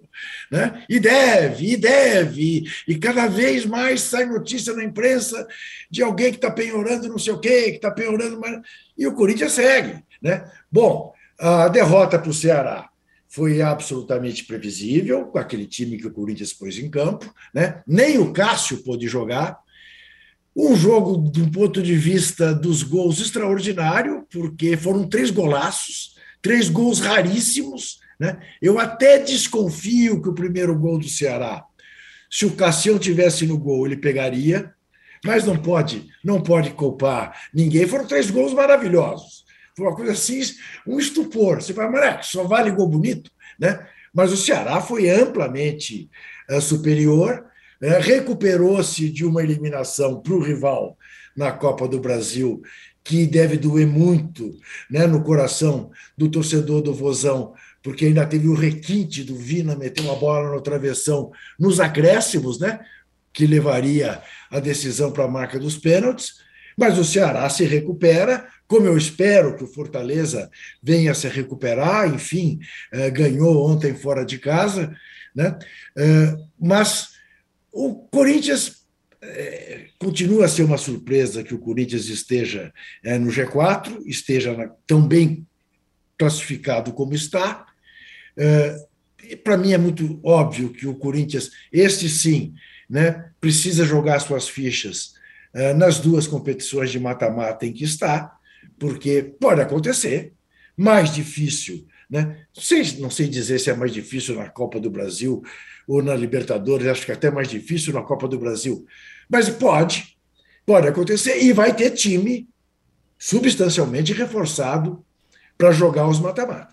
Né? E deve, e deve, e cada vez mais sai notícia na imprensa de alguém que está penhorando não sei o quê, que está penhorando, mas... e o Corinthians segue. Né? Bom, a derrota para o Ceará foi absolutamente previsível, com aquele time que o Corinthians pôs em campo, né? nem o Cássio pôde jogar, um jogo, do ponto de vista dos gols, extraordinário, porque foram três golaços, três gols raríssimos. Né? Eu até desconfio que o primeiro gol do Ceará, se o Cassião tivesse no gol, ele pegaria, mas não pode, não pode culpar ninguém. Foram três gols maravilhosos. Foi uma coisa assim, um estupor. Você fala, mas só vale gol bonito, né? Mas o Ceará foi amplamente uh, superior é, recuperou-se de uma eliminação para o rival na Copa do Brasil, que deve doer muito né, no coração do torcedor do Vozão, porque ainda teve o requinte do Vina meter uma bola no travessão nos acréscimos, né, que levaria a decisão para a marca dos pênaltis. Mas o Ceará se recupera, como eu espero que o Fortaleza venha se recuperar, enfim, eh, ganhou ontem fora de casa, né? Eh, mas o Corinthians é, continua a ser uma surpresa que o Corinthians esteja é, no G4, esteja na, tão bem classificado como está. É, Para mim é muito óbvio que o Corinthians, este sim, né, precisa jogar suas fichas é, nas duas competições de mata-mata em que está, porque pode acontecer, mais difícil. Né? Sei, não sei dizer se é mais difícil na Copa do Brasil ou na Libertadores, acho que é até mais difícil na Copa do Brasil. Mas pode, pode acontecer, e vai ter time substancialmente reforçado para jogar os mata-mata.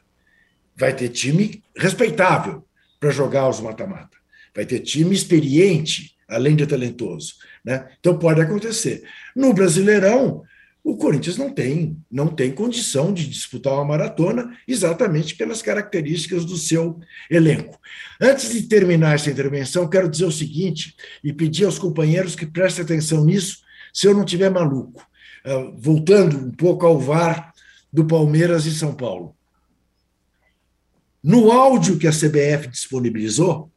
Vai ter time respeitável para jogar os mata-mata. Vai ter time experiente, além de talentoso. Né? Então pode acontecer. No Brasileirão, o Corinthians não tem, não tem condição de disputar uma maratona exatamente pelas características do seu elenco. Antes de terminar essa intervenção, quero dizer o seguinte e pedir aos companheiros que prestem atenção nisso, se eu não tiver maluco. Uh, voltando um pouco ao VAR do Palmeiras e São Paulo. No áudio que a CBF disponibilizou,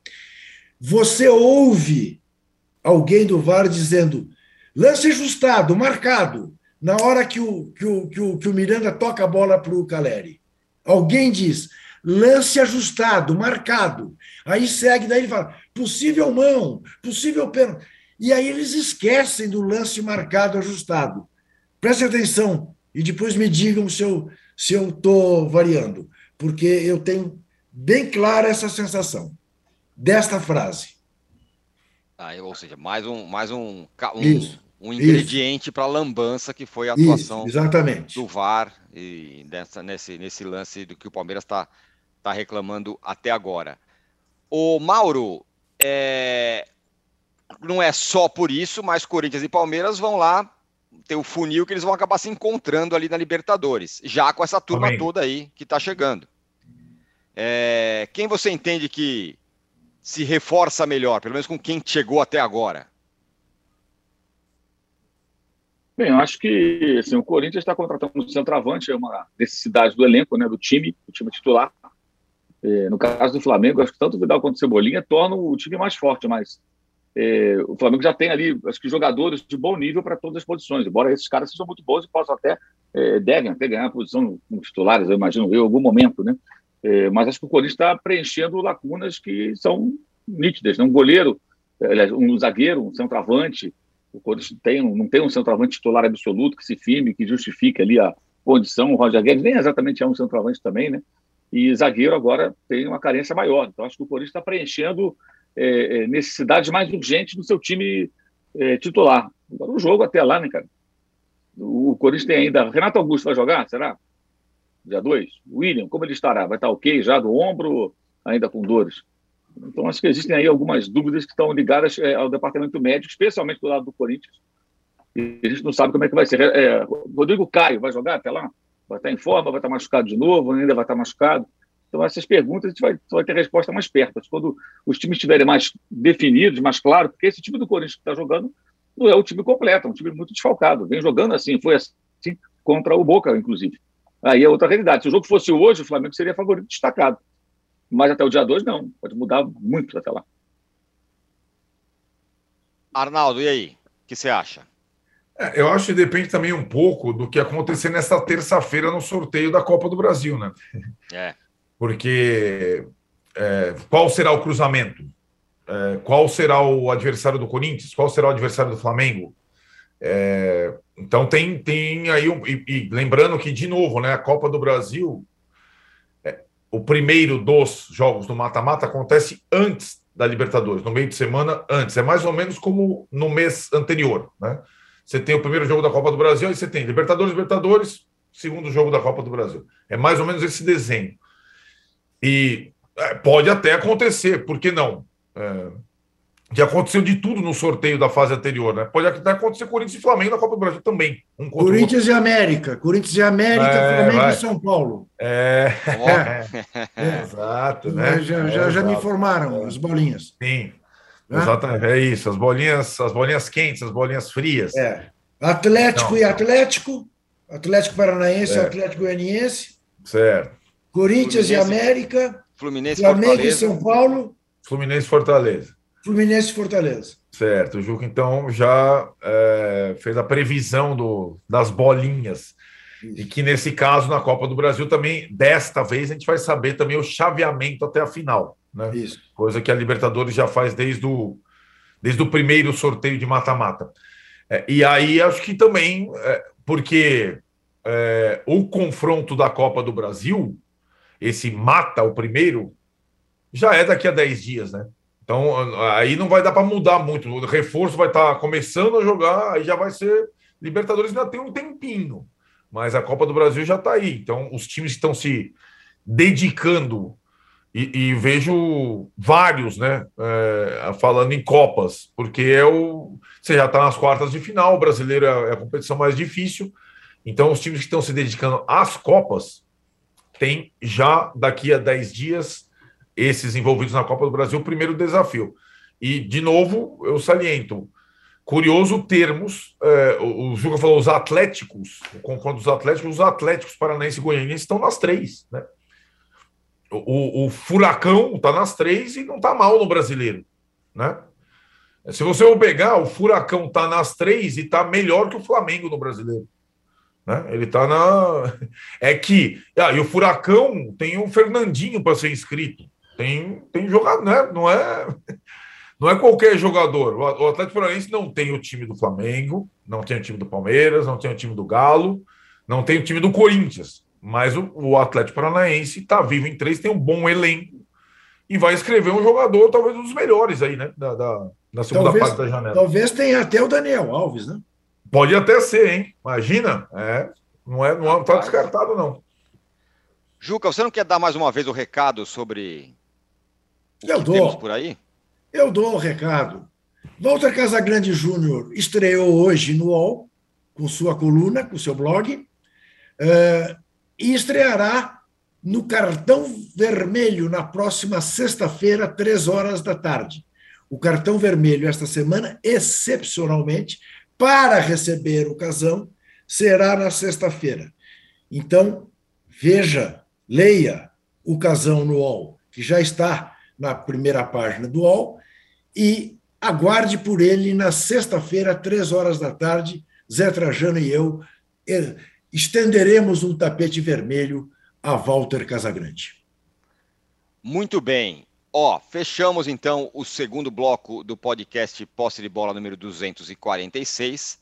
você ouve alguém do VAR dizendo lance ajustado, marcado na hora que o, que o, que o, que o Miranda toca a bola para o Caleri. Alguém diz, lance ajustado, marcado. Aí segue, daí ele fala, possível mão, possível pênalti. E aí eles esquecem do lance marcado ajustado. Preste atenção e depois me digam se eu se eu estou variando, porque eu tenho bem clara essa sensação desta frase. Ah, ou seja, mais um, mais um, um, Isso um ingrediente para a lambança que foi a atuação Isso, exatamente. do VAR e dessa, nesse, nesse lance do que o Palmeiras está tá reclamando até agora. O Mauro, é, não é só por isso, mas Corinthians e Palmeiras vão lá ter o funil que eles vão acabar se encontrando ali na Libertadores, já com essa turma Amém. toda aí que está chegando. É, quem você entende que se reforça melhor, pelo menos com quem chegou até agora? Bem, eu acho que assim, o Corinthians está contratando um centroavante, é uma necessidade do elenco, né, do time, do time titular. É, no caso do Flamengo, acho que tanto o Vidal quanto o Cebolinha tornam o time mais forte, mas é, o Flamengo já tem ali, acho que jogadores de bom nível para todas as posições, embora esses caras sejam muito bons e possam até, é, devem até ganhar a posição como titulares, eu imagino eu, em algum momento, né? É, mas acho que o Corinthians está preenchendo lacunas que são nítidas, né? Um goleiro, aliás, um zagueiro, um centroavante, o Corinthians tem, não tem um centroavante titular absoluto que se firme, que justifique ali a condição. O Roger Guedes nem exatamente é um centroavante também, né? E zagueiro agora tem uma carência maior. Então, acho que o Corinthians está preenchendo é, é, necessidades mais urgentes do seu time é, titular. Agora, o jogo até lá, né, cara? O Corinthians tem ainda. Renato Augusto vai jogar? Será? Dia 2? William, como ele estará? Vai estar ok já do ombro, ainda com dores? Então, acho que existem aí algumas dúvidas que estão ligadas é, ao departamento médico, especialmente do lado do Corinthians. E a gente não sabe como é que vai ser. É, Rodrigo Caio vai jogar até lá? Vai estar em forma? Vai estar machucado de novo? Ainda vai estar machucado? Então, essas perguntas a gente vai, vai ter resposta mais perto. Quando os times estiverem mais definidos, mais claros, porque esse time do Corinthians que está jogando não é o time completo, é um time muito desfalcado. Vem jogando assim, foi assim contra o Boca, inclusive. Aí é outra realidade. Se o jogo fosse hoje, o Flamengo seria favorito destacado. Mas até o dia 2, não. Pode mudar muito até lá. Arnaldo, e aí? O que você acha? É, eu acho que depende também um pouco do que acontecer nesta terça-feira no sorteio da Copa do Brasil, né? É. Porque é, qual será o cruzamento? É, qual será o adversário do Corinthians? Qual será o adversário do Flamengo? É, então tem, tem aí um, e, e, lembrando que de novo, né? A Copa do Brasil o primeiro dos jogos do mata-mata acontece antes da Libertadores, no meio de semana antes. É mais ou menos como no mês anterior, né? Você tem o primeiro jogo da Copa do Brasil, aí você tem Libertadores, Libertadores, segundo jogo da Copa do Brasil. É mais ou menos esse desenho. E é, pode até acontecer, por que não? É, que aconteceu de tudo no sorteio da fase anterior, né? Pode até acontecer Corinthians e Flamengo na Copa do Brasil também. Um Corinthians e América, Corinthians e América, é, Flamengo vai. e São Paulo. É, é. é. exato, né? Já, já, já me informaram as bolinhas. Sim, exatamente, é isso, as bolinhas, as bolinhas quentes, as bolinhas frias. É. Atlético Não. e Atlético, Atlético Paranaense e Atlético Goianiense. Certo. Corinthians Fluminense, e América, Fluminense Flamengo Fortaleza. e São Paulo. Fluminense e Fortaleza. Fluminense e Fortaleza. Certo, o Juca então já é, fez a previsão do, das bolinhas. Isso. E que nesse caso, na Copa do Brasil, também, desta vez, a gente vai saber também o chaveamento até a final. Né? Isso. Coisa que a Libertadores já faz desde o, desde o primeiro sorteio de mata-mata. É, e aí acho que também, é, porque é, o confronto da Copa do Brasil, esse mata o primeiro, já é daqui a 10 dias, né? Então, aí não vai dar para mudar muito. O reforço vai estar tá começando a jogar, aí já vai ser. Libertadores ainda tem um tempinho. mas a Copa do Brasil já está aí. Então, os times estão se dedicando e, e vejo vários, né, é, falando em Copas, porque é o, você já está nas quartas de final, o brasileiro é, é a competição mais difícil, então os times que estão se dedicando às Copas têm já daqui a 10 dias, esses envolvidos na Copa do Brasil, o primeiro desafio. E, de novo, eu saliento, curioso termos, é, o Juca falou os atléticos, o confronto dos atléticos, os atléticos paranaense e goianiense estão nas três, né? O, o Furacão está nas três e não está mal no brasileiro. Né? Se você pegar, o Furacão está nas três e está melhor que o Flamengo no brasileiro. Né? Ele está na. É que. Ah, e o Furacão tem o Fernandinho para ser inscrito. Tem, tem jogador, né? Não é. Não é qualquer jogador. O Atlético Paranaense não tem o time do Flamengo, não tem o time do Palmeiras, não tem o time do Galo, não tem o time do Corinthians. Mas o, o Atlético Paranaense está vivo em três, tem um bom elenco e vai escrever um jogador, talvez um dos melhores aí, né? Da, da, na segunda talvez, parte da janela. Talvez tenha até o Daniel Alves, né? Pode até ser, hein? Imagina. É, não é, não está descartado, não. Juca, você não quer dar mais uma vez o recado sobre o Eu dou. por aí? Eu dou o recado. Walter Casagrande Júnior estreou hoje no UOL, com sua coluna, com seu blog. Uh, e estreará no Cartão Vermelho na próxima sexta-feira, três horas da tarde. O Cartão Vermelho, esta semana, excepcionalmente, para receber o casão, será na sexta-feira. Então, veja, leia o casão no UOL, que já está na primeira página do UOL, e aguarde por ele na sexta-feira, três horas da tarde. Zé Trajano e eu estenderemos um tapete vermelho a Walter Casagrande. Muito bem. Ó, fechamos então o segundo bloco do podcast Posse de Bola número 246.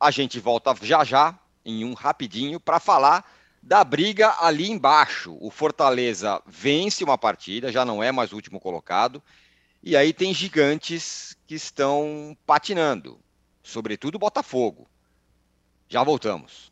A gente volta já já, em um rapidinho, para falar da briga ali embaixo. O Fortaleza vence uma partida, já não é mais o último colocado. E aí tem gigantes que estão patinando, sobretudo Botafogo. Já voltamos.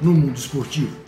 no mundo esportivo.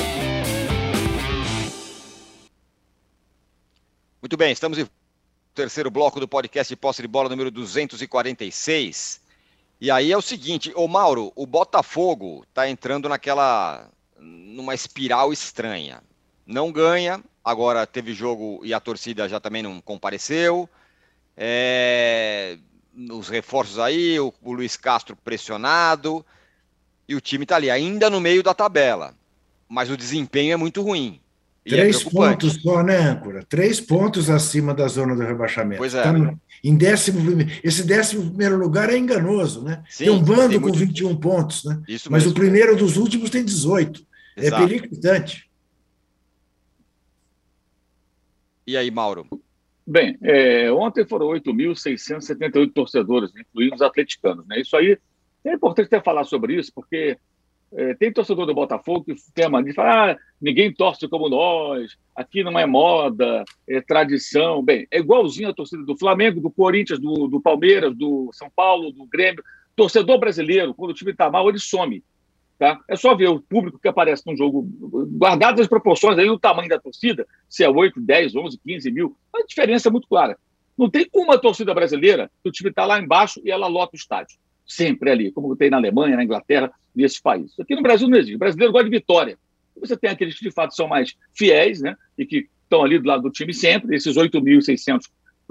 Muito bem, estamos em terceiro bloco do podcast de posse de bola número 246. E aí é o seguinte, ô Mauro, o Botafogo está entrando naquela numa espiral estranha. Não ganha, agora teve jogo e a torcida já também não compareceu. É, os reforços aí, o, o Luiz Castro pressionado e o time está ali ainda no meio da tabela, mas o desempenho é muito ruim. E é Três é pontos só, né, âncora? Três pontos acima da zona do rebaixamento. Pois é. Tá no, em décimo, esse décimo primeiro lugar é enganoso, né? Sim, tem um bando tem com 21 pontos, né? Isso Mas mesmo. o primeiro dos últimos tem 18. É Exato. É periclitante. E aí, Mauro? Bem, é, ontem foram 8.678 torcedores, incluindo os atleticanos. Né? Isso aí é importante até falar sobre isso, porque é, tem torcedor do Botafogo que tem a mania de falar: ah, ninguém torce como nós, aqui não é moda, é tradição. Bem, é igualzinho a torcida do Flamengo, do Corinthians, do, do Palmeiras, do São Paulo, do Grêmio. Torcedor brasileiro, quando o time está mal, ele some. Tá? É só ver o público que aparece num jogo, guardadas as proporções aí, o tamanho da torcida, se é 8, 10, 11, 15 mil, a diferença é muito clara. Não tem uma torcida brasileira que o time está lá embaixo e ela lota o estádio. Sempre ali, como tem na Alemanha, na Inglaterra, nesses países. Aqui no Brasil não existe. O brasileiro gosta de vitória. Você tem aqueles que de fato são mais fiéis, né? E que estão ali do lado do time sempre, esses 8.600,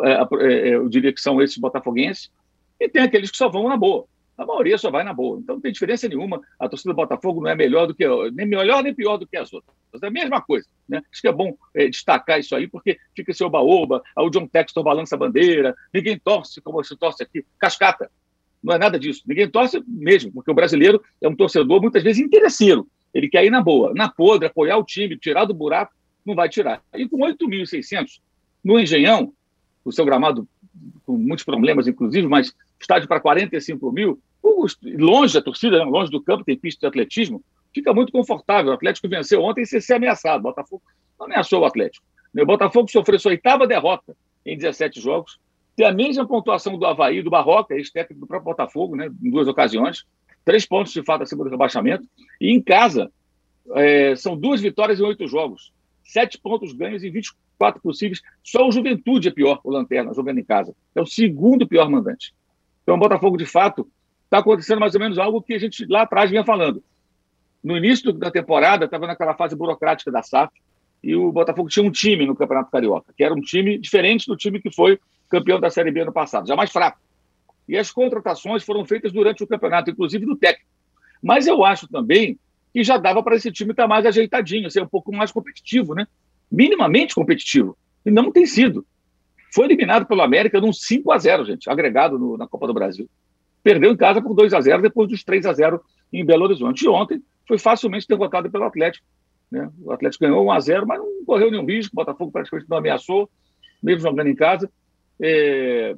é, é, eu diria que são esses botafoguenses, e tem aqueles que só vão na boa. A maioria só vai na boa. Então não tem diferença nenhuma. A torcida do Botafogo não é melhor do que nem melhor nem pior do que as outras. É a mesma coisa. Né? Acho que é bom é, destacar isso aí, porque fica seu baoba, o John Texton balança a bandeira, ninguém torce como se torce aqui. Cascata. Não é nada disso. Ninguém torce mesmo, porque o brasileiro é um torcedor muitas vezes interesseiro. Ele quer ir na boa, na podre, apoiar o time, tirar do buraco, não vai tirar. E com 8.600 no Engenhão, o seu gramado com muitos problemas, inclusive, mas estádio para 45 mil, longe da torcida, né? longe do campo, tem pista de atletismo, fica muito confortável. O Atlético venceu ontem sem ser ameaçado. O Botafogo não ameaçou o Atlético. O Botafogo sofreu sua oitava derrota em 17 jogos, tem a mesma pontuação do Havaí, do Barroca, ex-técnico do próprio Botafogo, né, em duas ocasiões, três pontos de fato acima do rebaixamento, e em casa é, são duas vitórias em oito jogos, sete pontos ganhos em 24 possíveis, só o Juventude é pior, o Lanterna, jogando em casa, é o segundo pior mandante. Então o Botafogo, de fato, está acontecendo mais ou menos algo que a gente lá atrás vinha falando. No início da temporada, estava naquela fase burocrática da SAF, e o Botafogo tinha um time no Campeonato Carioca, que era um time diferente do time que foi campeão da Série B no passado, já mais fraco. E as contratações foram feitas durante o campeonato, inclusive do técnico. Mas eu acho também que já dava para esse time estar tá mais ajeitadinho, ser um pouco mais competitivo, né? Minimamente competitivo. E não tem sido. Foi eliminado pelo América num 5 a 0 gente, agregado no, na Copa do Brasil. Perdeu em casa por 2 a 0 depois dos 3 a 0 em Belo Horizonte. E ontem foi facilmente derrotado pelo Atlético. Né? O Atlético ganhou 1 a 0 mas não correu nenhum risco. O Botafogo praticamente não ameaçou, mesmo jogando em casa é,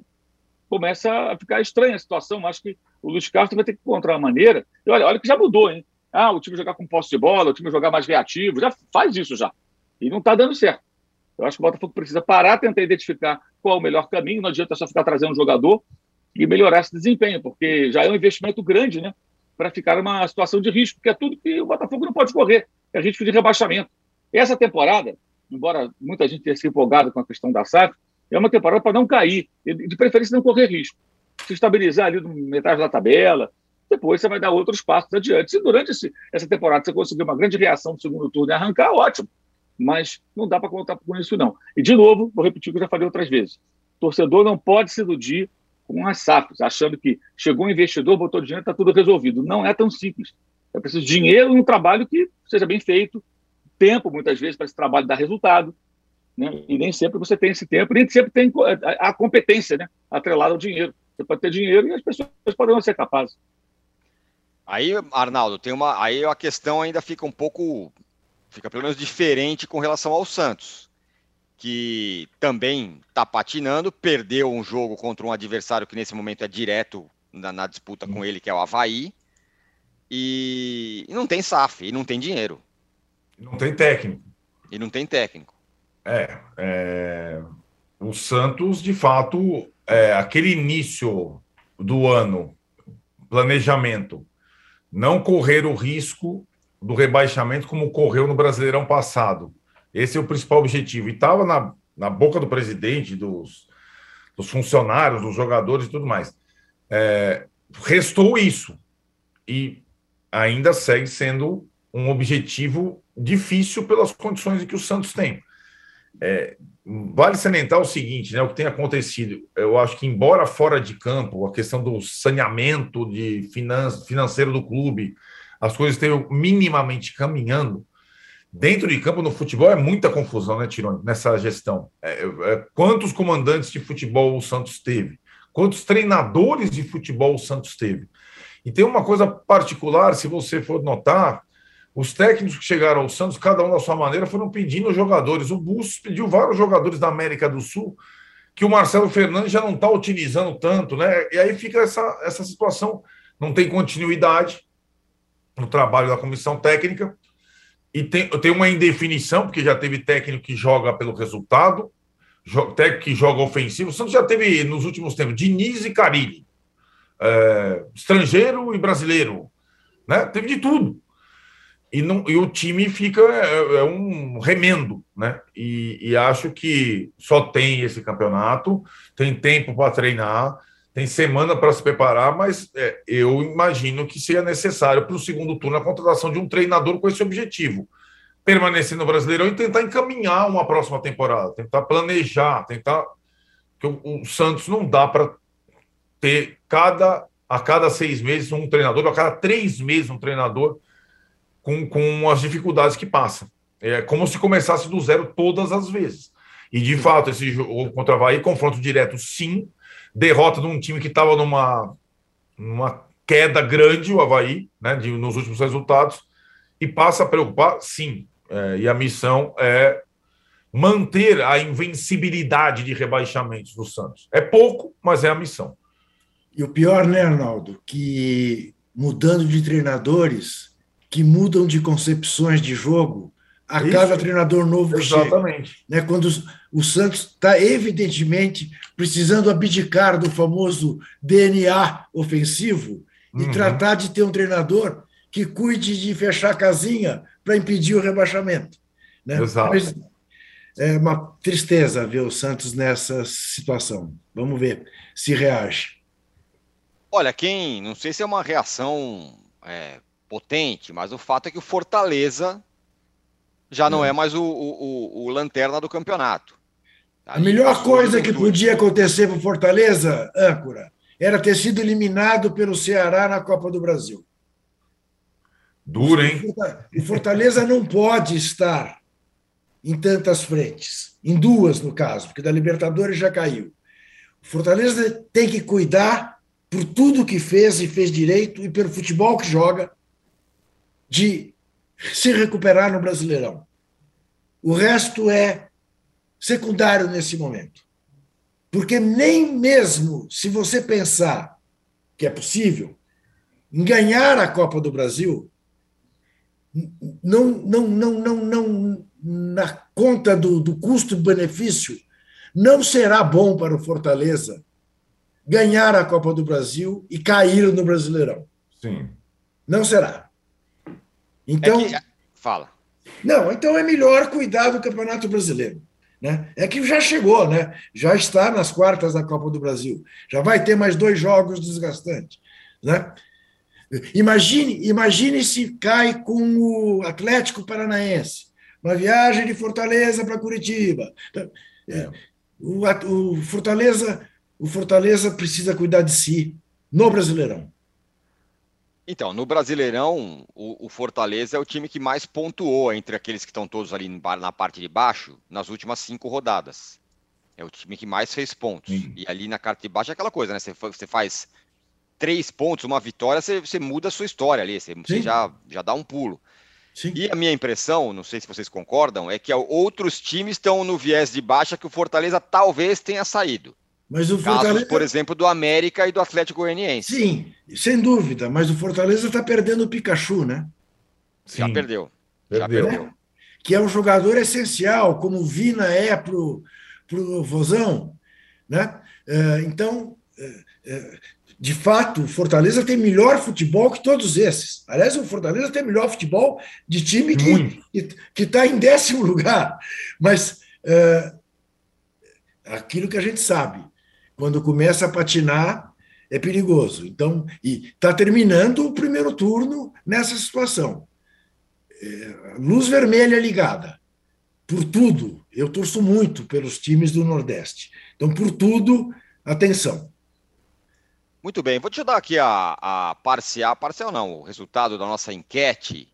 começa a ficar estranha a situação. Acho que o Luiz Castro vai ter que encontrar uma maneira. E olha, olha que já mudou, hein? Ah, o time jogar com posse de bola, o time jogar mais reativo, já faz isso já. E não está dando certo. Eu acho que o Botafogo precisa parar, tentar identificar qual é o melhor caminho. Não adianta só ficar trazendo um jogador e melhorar esse desempenho, porque já é um investimento grande, né? Para ficar numa situação de risco, que é tudo que o Botafogo não pode correr. É risco de rebaixamento. Essa temporada, embora muita gente tenha se empolgado com a questão da SAF, é uma temporada para não cair, de preferência não correr risco. Se estabilizar ali no metade da tabela, depois você vai dar outros passos adiante. Se durante esse, essa temporada você conseguir uma grande reação no segundo turno e arrancar, ótimo. Mas não dá para contar com isso, não. E, de novo, vou repetir o que eu já falei outras vezes. Torcedor não pode se iludir com as SAFs, achando que chegou um investidor, botou dinheiro, está tudo resolvido. Não é tão simples. É preciso dinheiro e um trabalho que seja bem feito, tempo, muitas vezes, para esse trabalho dar resultado. Né? E nem sempre você tem esse tempo, nem sempre tem a competência né? atrelada ao dinheiro. Você pode ter dinheiro e as pessoas podem não ser capazes. Aí, Arnaldo, tem uma. Aí a questão ainda fica um pouco. Fica pelo menos diferente com relação ao Santos, que também está patinando, perdeu um jogo contra um adversário que nesse momento é direto na, na disputa com ele, que é o Havaí, e, e não tem SAF, e não tem dinheiro. Não tem técnico. E não tem técnico. É, é, o Santos, de fato, é, aquele início do ano, planejamento, não correr o risco do rebaixamento como ocorreu no Brasileirão passado. Esse é o principal objetivo. E estava na, na boca do presidente, dos, dos funcionários, dos jogadores e tudo mais. É, restou isso. E ainda segue sendo um objetivo difícil pelas condições que o Santos tem. É, vale salientar o seguinte, né, o que tem acontecido, eu acho que embora fora de campo, a questão do saneamento de finan financeiro do clube, as coisas estejam minimamente caminhando, dentro de campo no futebol é muita confusão, né, Tirone, nessa gestão. É, é, quantos comandantes de futebol o Santos teve? Quantos treinadores de futebol o Santos teve? E tem uma coisa particular, se você for notar, os técnicos que chegaram ao Santos, cada um da sua maneira, foram pedindo jogadores. O Bustos pediu vários jogadores da América do Sul que o Marcelo Fernandes já não está utilizando tanto, né? E aí fica essa, essa situação, não tem continuidade no trabalho da comissão técnica e tem, tem uma indefinição, porque já teve técnico que joga pelo resultado, técnico que joga ofensivo. O Santos já teve nos últimos tempos Diniz e Carilli, é, estrangeiro e brasileiro, né? Teve de tudo e, não, e o time fica é, é um remendo, né? E, e, acho que só tem esse campeonato, tem tempo para treinar, tem semana para se preparar, mas é, eu imagino que seja necessário para o segundo turno a contratação de um treinador com esse objetivo. Permanecer no Brasileirão e tentar encaminhar uma próxima temporada, tentar planejar, tentar. que o, o Santos não dá para ter cada a cada seis meses um treinador, a cada três meses um treinador com, com as dificuldades que passa. É como se começasse do zero todas as vezes. E de fato, esse jogo contra o Havaí, confronto direto, sim, derrota de um time que estava numa, numa queda grande, o Havaí, né, de, nos últimos resultados, e passa a preocupar, sim. É, e a missão é manter a invencibilidade de rebaixamentos do Santos. É pouco, mas é a missão. E o pior, né, Arnaldo, que mudando de treinadores, que mudam de concepções de jogo, a Isso. cada treinador novo Exatamente. chega. Né, quando o Santos está evidentemente precisando abdicar do famoso DNA ofensivo e uhum. tratar de ter um treinador que cuide de fechar a casinha para impedir o rebaixamento. Né? Exato. Mas é uma tristeza ver o Santos nessa situação. Vamos ver se reage. Olha, quem. Não sei se é uma reação é, potente, mas o fato é que o Fortaleza já não é, é mais o, o, o, o lanterna do campeonato. A melhor coisa que podia acontecer para o Fortaleza, âncora, era ter sido eliminado pelo Ceará na Copa do Brasil. Duro, hein? O Fortaleza não pode estar em tantas frentes, em duas no caso, porque da Libertadores já caiu. O Fortaleza tem que cuidar por tudo que fez e fez direito e pelo futebol que joga de se recuperar no Brasileirão. O resto é secundário nesse momento. Porque nem mesmo se você pensar que é possível em ganhar a Copa do Brasil, não, não, não, não, não na conta do, do custo-benefício, não será bom para o Fortaleza ganhar a Copa do Brasil e cair no Brasileirão. Sim. Não será. Então. É que... Fala. Não, então é melhor cuidar do Campeonato Brasileiro. Né? É que já chegou, né? já está nas quartas da Copa do Brasil, já vai ter mais dois jogos desgastantes. Né? Imagine, imagine se cai com o Atlético Paranaense, uma viagem de Fortaleza para Curitiba. É, o, o, Fortaleza, o Fortaleza precisa cuidar de si no Brasileirão. Então, no Brasileirão, o, o, Fortaleza é o time que mais pontuou entre aqueles que estão todos ali na parte de baixo nas últimas cinco rodadas. É o time que mais fez pontos. Sim. E ali na parte de baixo é aquela coisa, né? Você, você faz três pontos, uma vitória, você, você muda a sua história ali, você, você já, já dá um pulo. Sim. E a minha impressão, não sei se vocês concordam, é que outros times estão no viés de baixa que o Fortaleza talvez tenha saído. Mas o Fortaleza... Casos, por exemplo, do América e do Atlético Goianiense. Sim, sem dúvida, mas o Fortaleza está perdendo o Pikachu, né? Sim. Já perdeu. Já perdeu. Que é um jogador essencial, como o Vina é para o Vozão. Né? É, então, é, é, de fato, o Fortaleza tem melhor futebol que todos esses. Aliás, o Fortaleza tem melhor futebol de time que está em décimo lugar. Mas aquilo que a gente sabe, quando começa a patinar, é perigoso. Então, e está terminando o primeiro turno nessa situação. É, luz vermelha ligada. Por tudo, eu torço muito pelos times do Nordeste. Então, por tudo, atenção. Muito bem, vou te dar aqui a, a parcial, parcial não, o resultado da nossa enquete,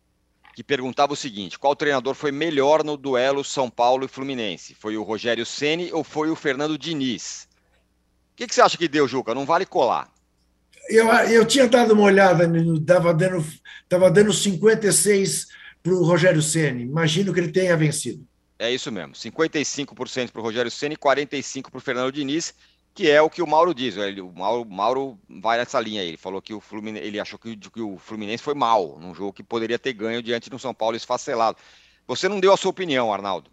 que perguntava o seguinte: qual treinador foi melhor no duelo São Paulo e Fluminense? Foi o Rogério Ceni ou foi o Fernando Diniz? Que, que você acha que deu, Juca? Não vale colar. Eu, eu tinha dado uma olhada, estava dando, tava dando 56 para o Rogério Ceni. Imagino que ele tenha vencido. É isso mesmo. 55% para o Rogério Ceni, 45% para o Fernando Diniz, que é o que o Mauro diz. Ele, o Mauro, Mauro vai nessa linha aí. Ele falou que o Fluminense, ele achou que, que o Fluminense foi mal num jogo que poderia ter ganho diante do São Paulo esfacelado. Você não deu a sua opinião, Arnaldo.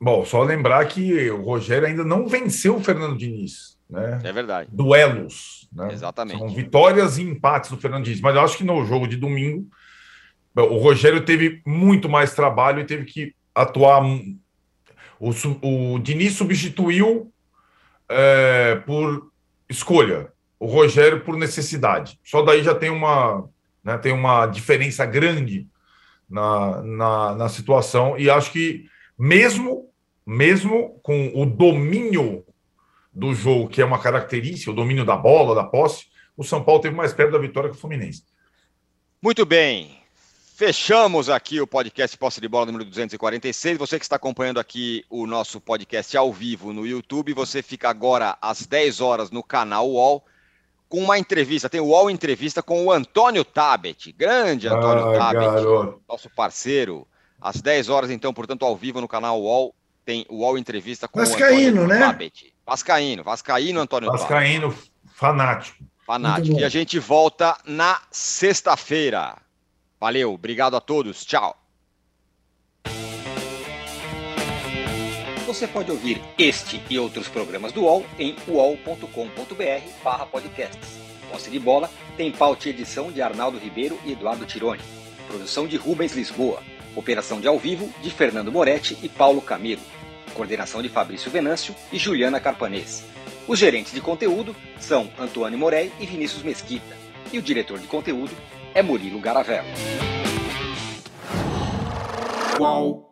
Bom, só lembrar que o Rogério ainda não venceu o Fernando Diniz. Né? É verdade. Duelos. Né? Exatamente. São vitórias e empates do Fernando Diniz. Mas eu acho que no jogo de domingo, o Rogério teve muito mais trabalho e teve que atuar. O, o Diniz substituiu é, por escolha. o Rogério por necessidade. Só daí já tem uma, né, tem uma diferença grande na, na, na situação. E acho que mesmo, mesmo com o domínio do jogo, que é uma característica, o domínio da bola, da posse, o São Paulo teve mais perto da vitória que o Fluminense. Muito bem. Fechamos aqui o podcast Posse de Bola número 246. Você que está acompanhando aqui o nosso podcast ao vivo no YouTube, você fica agora às 10 horas no canal UOL com uma entrevista. Tem o UOL Entrevista com o Antônio Tabet, grande Antônio ah, Tabet, garoto. nosso parceiro. Às 10 horas, então, portanto, ao vivo no canal UOL, tem o UOL Entrevista com Vascaíno, o Antônio né? Tabet. Vascaíno, Vascaíno, Antônio Vascaíno, fanático. Fanático. E a gente volta na sexta-feira. Valeu, obrigado a todos, tchau. Você pode ouvir este e outros programas do UOL em uol.com.br podcasts. Posse de bola tem pauta e edição de Arnaldo Ribeiro e Eduardo Tironi. Produção de Rubens Lisboa. Operação de ao vivo de Fernando Moretti e Paulo Camilo. Coordenação de Fabrício Venâncio e Juliana Carpanês. Os gerentes de conteúdo são Antônio Morei e Vinícius Mesquita. E o diretor de conteúdo é Murilo Garavello. Qual?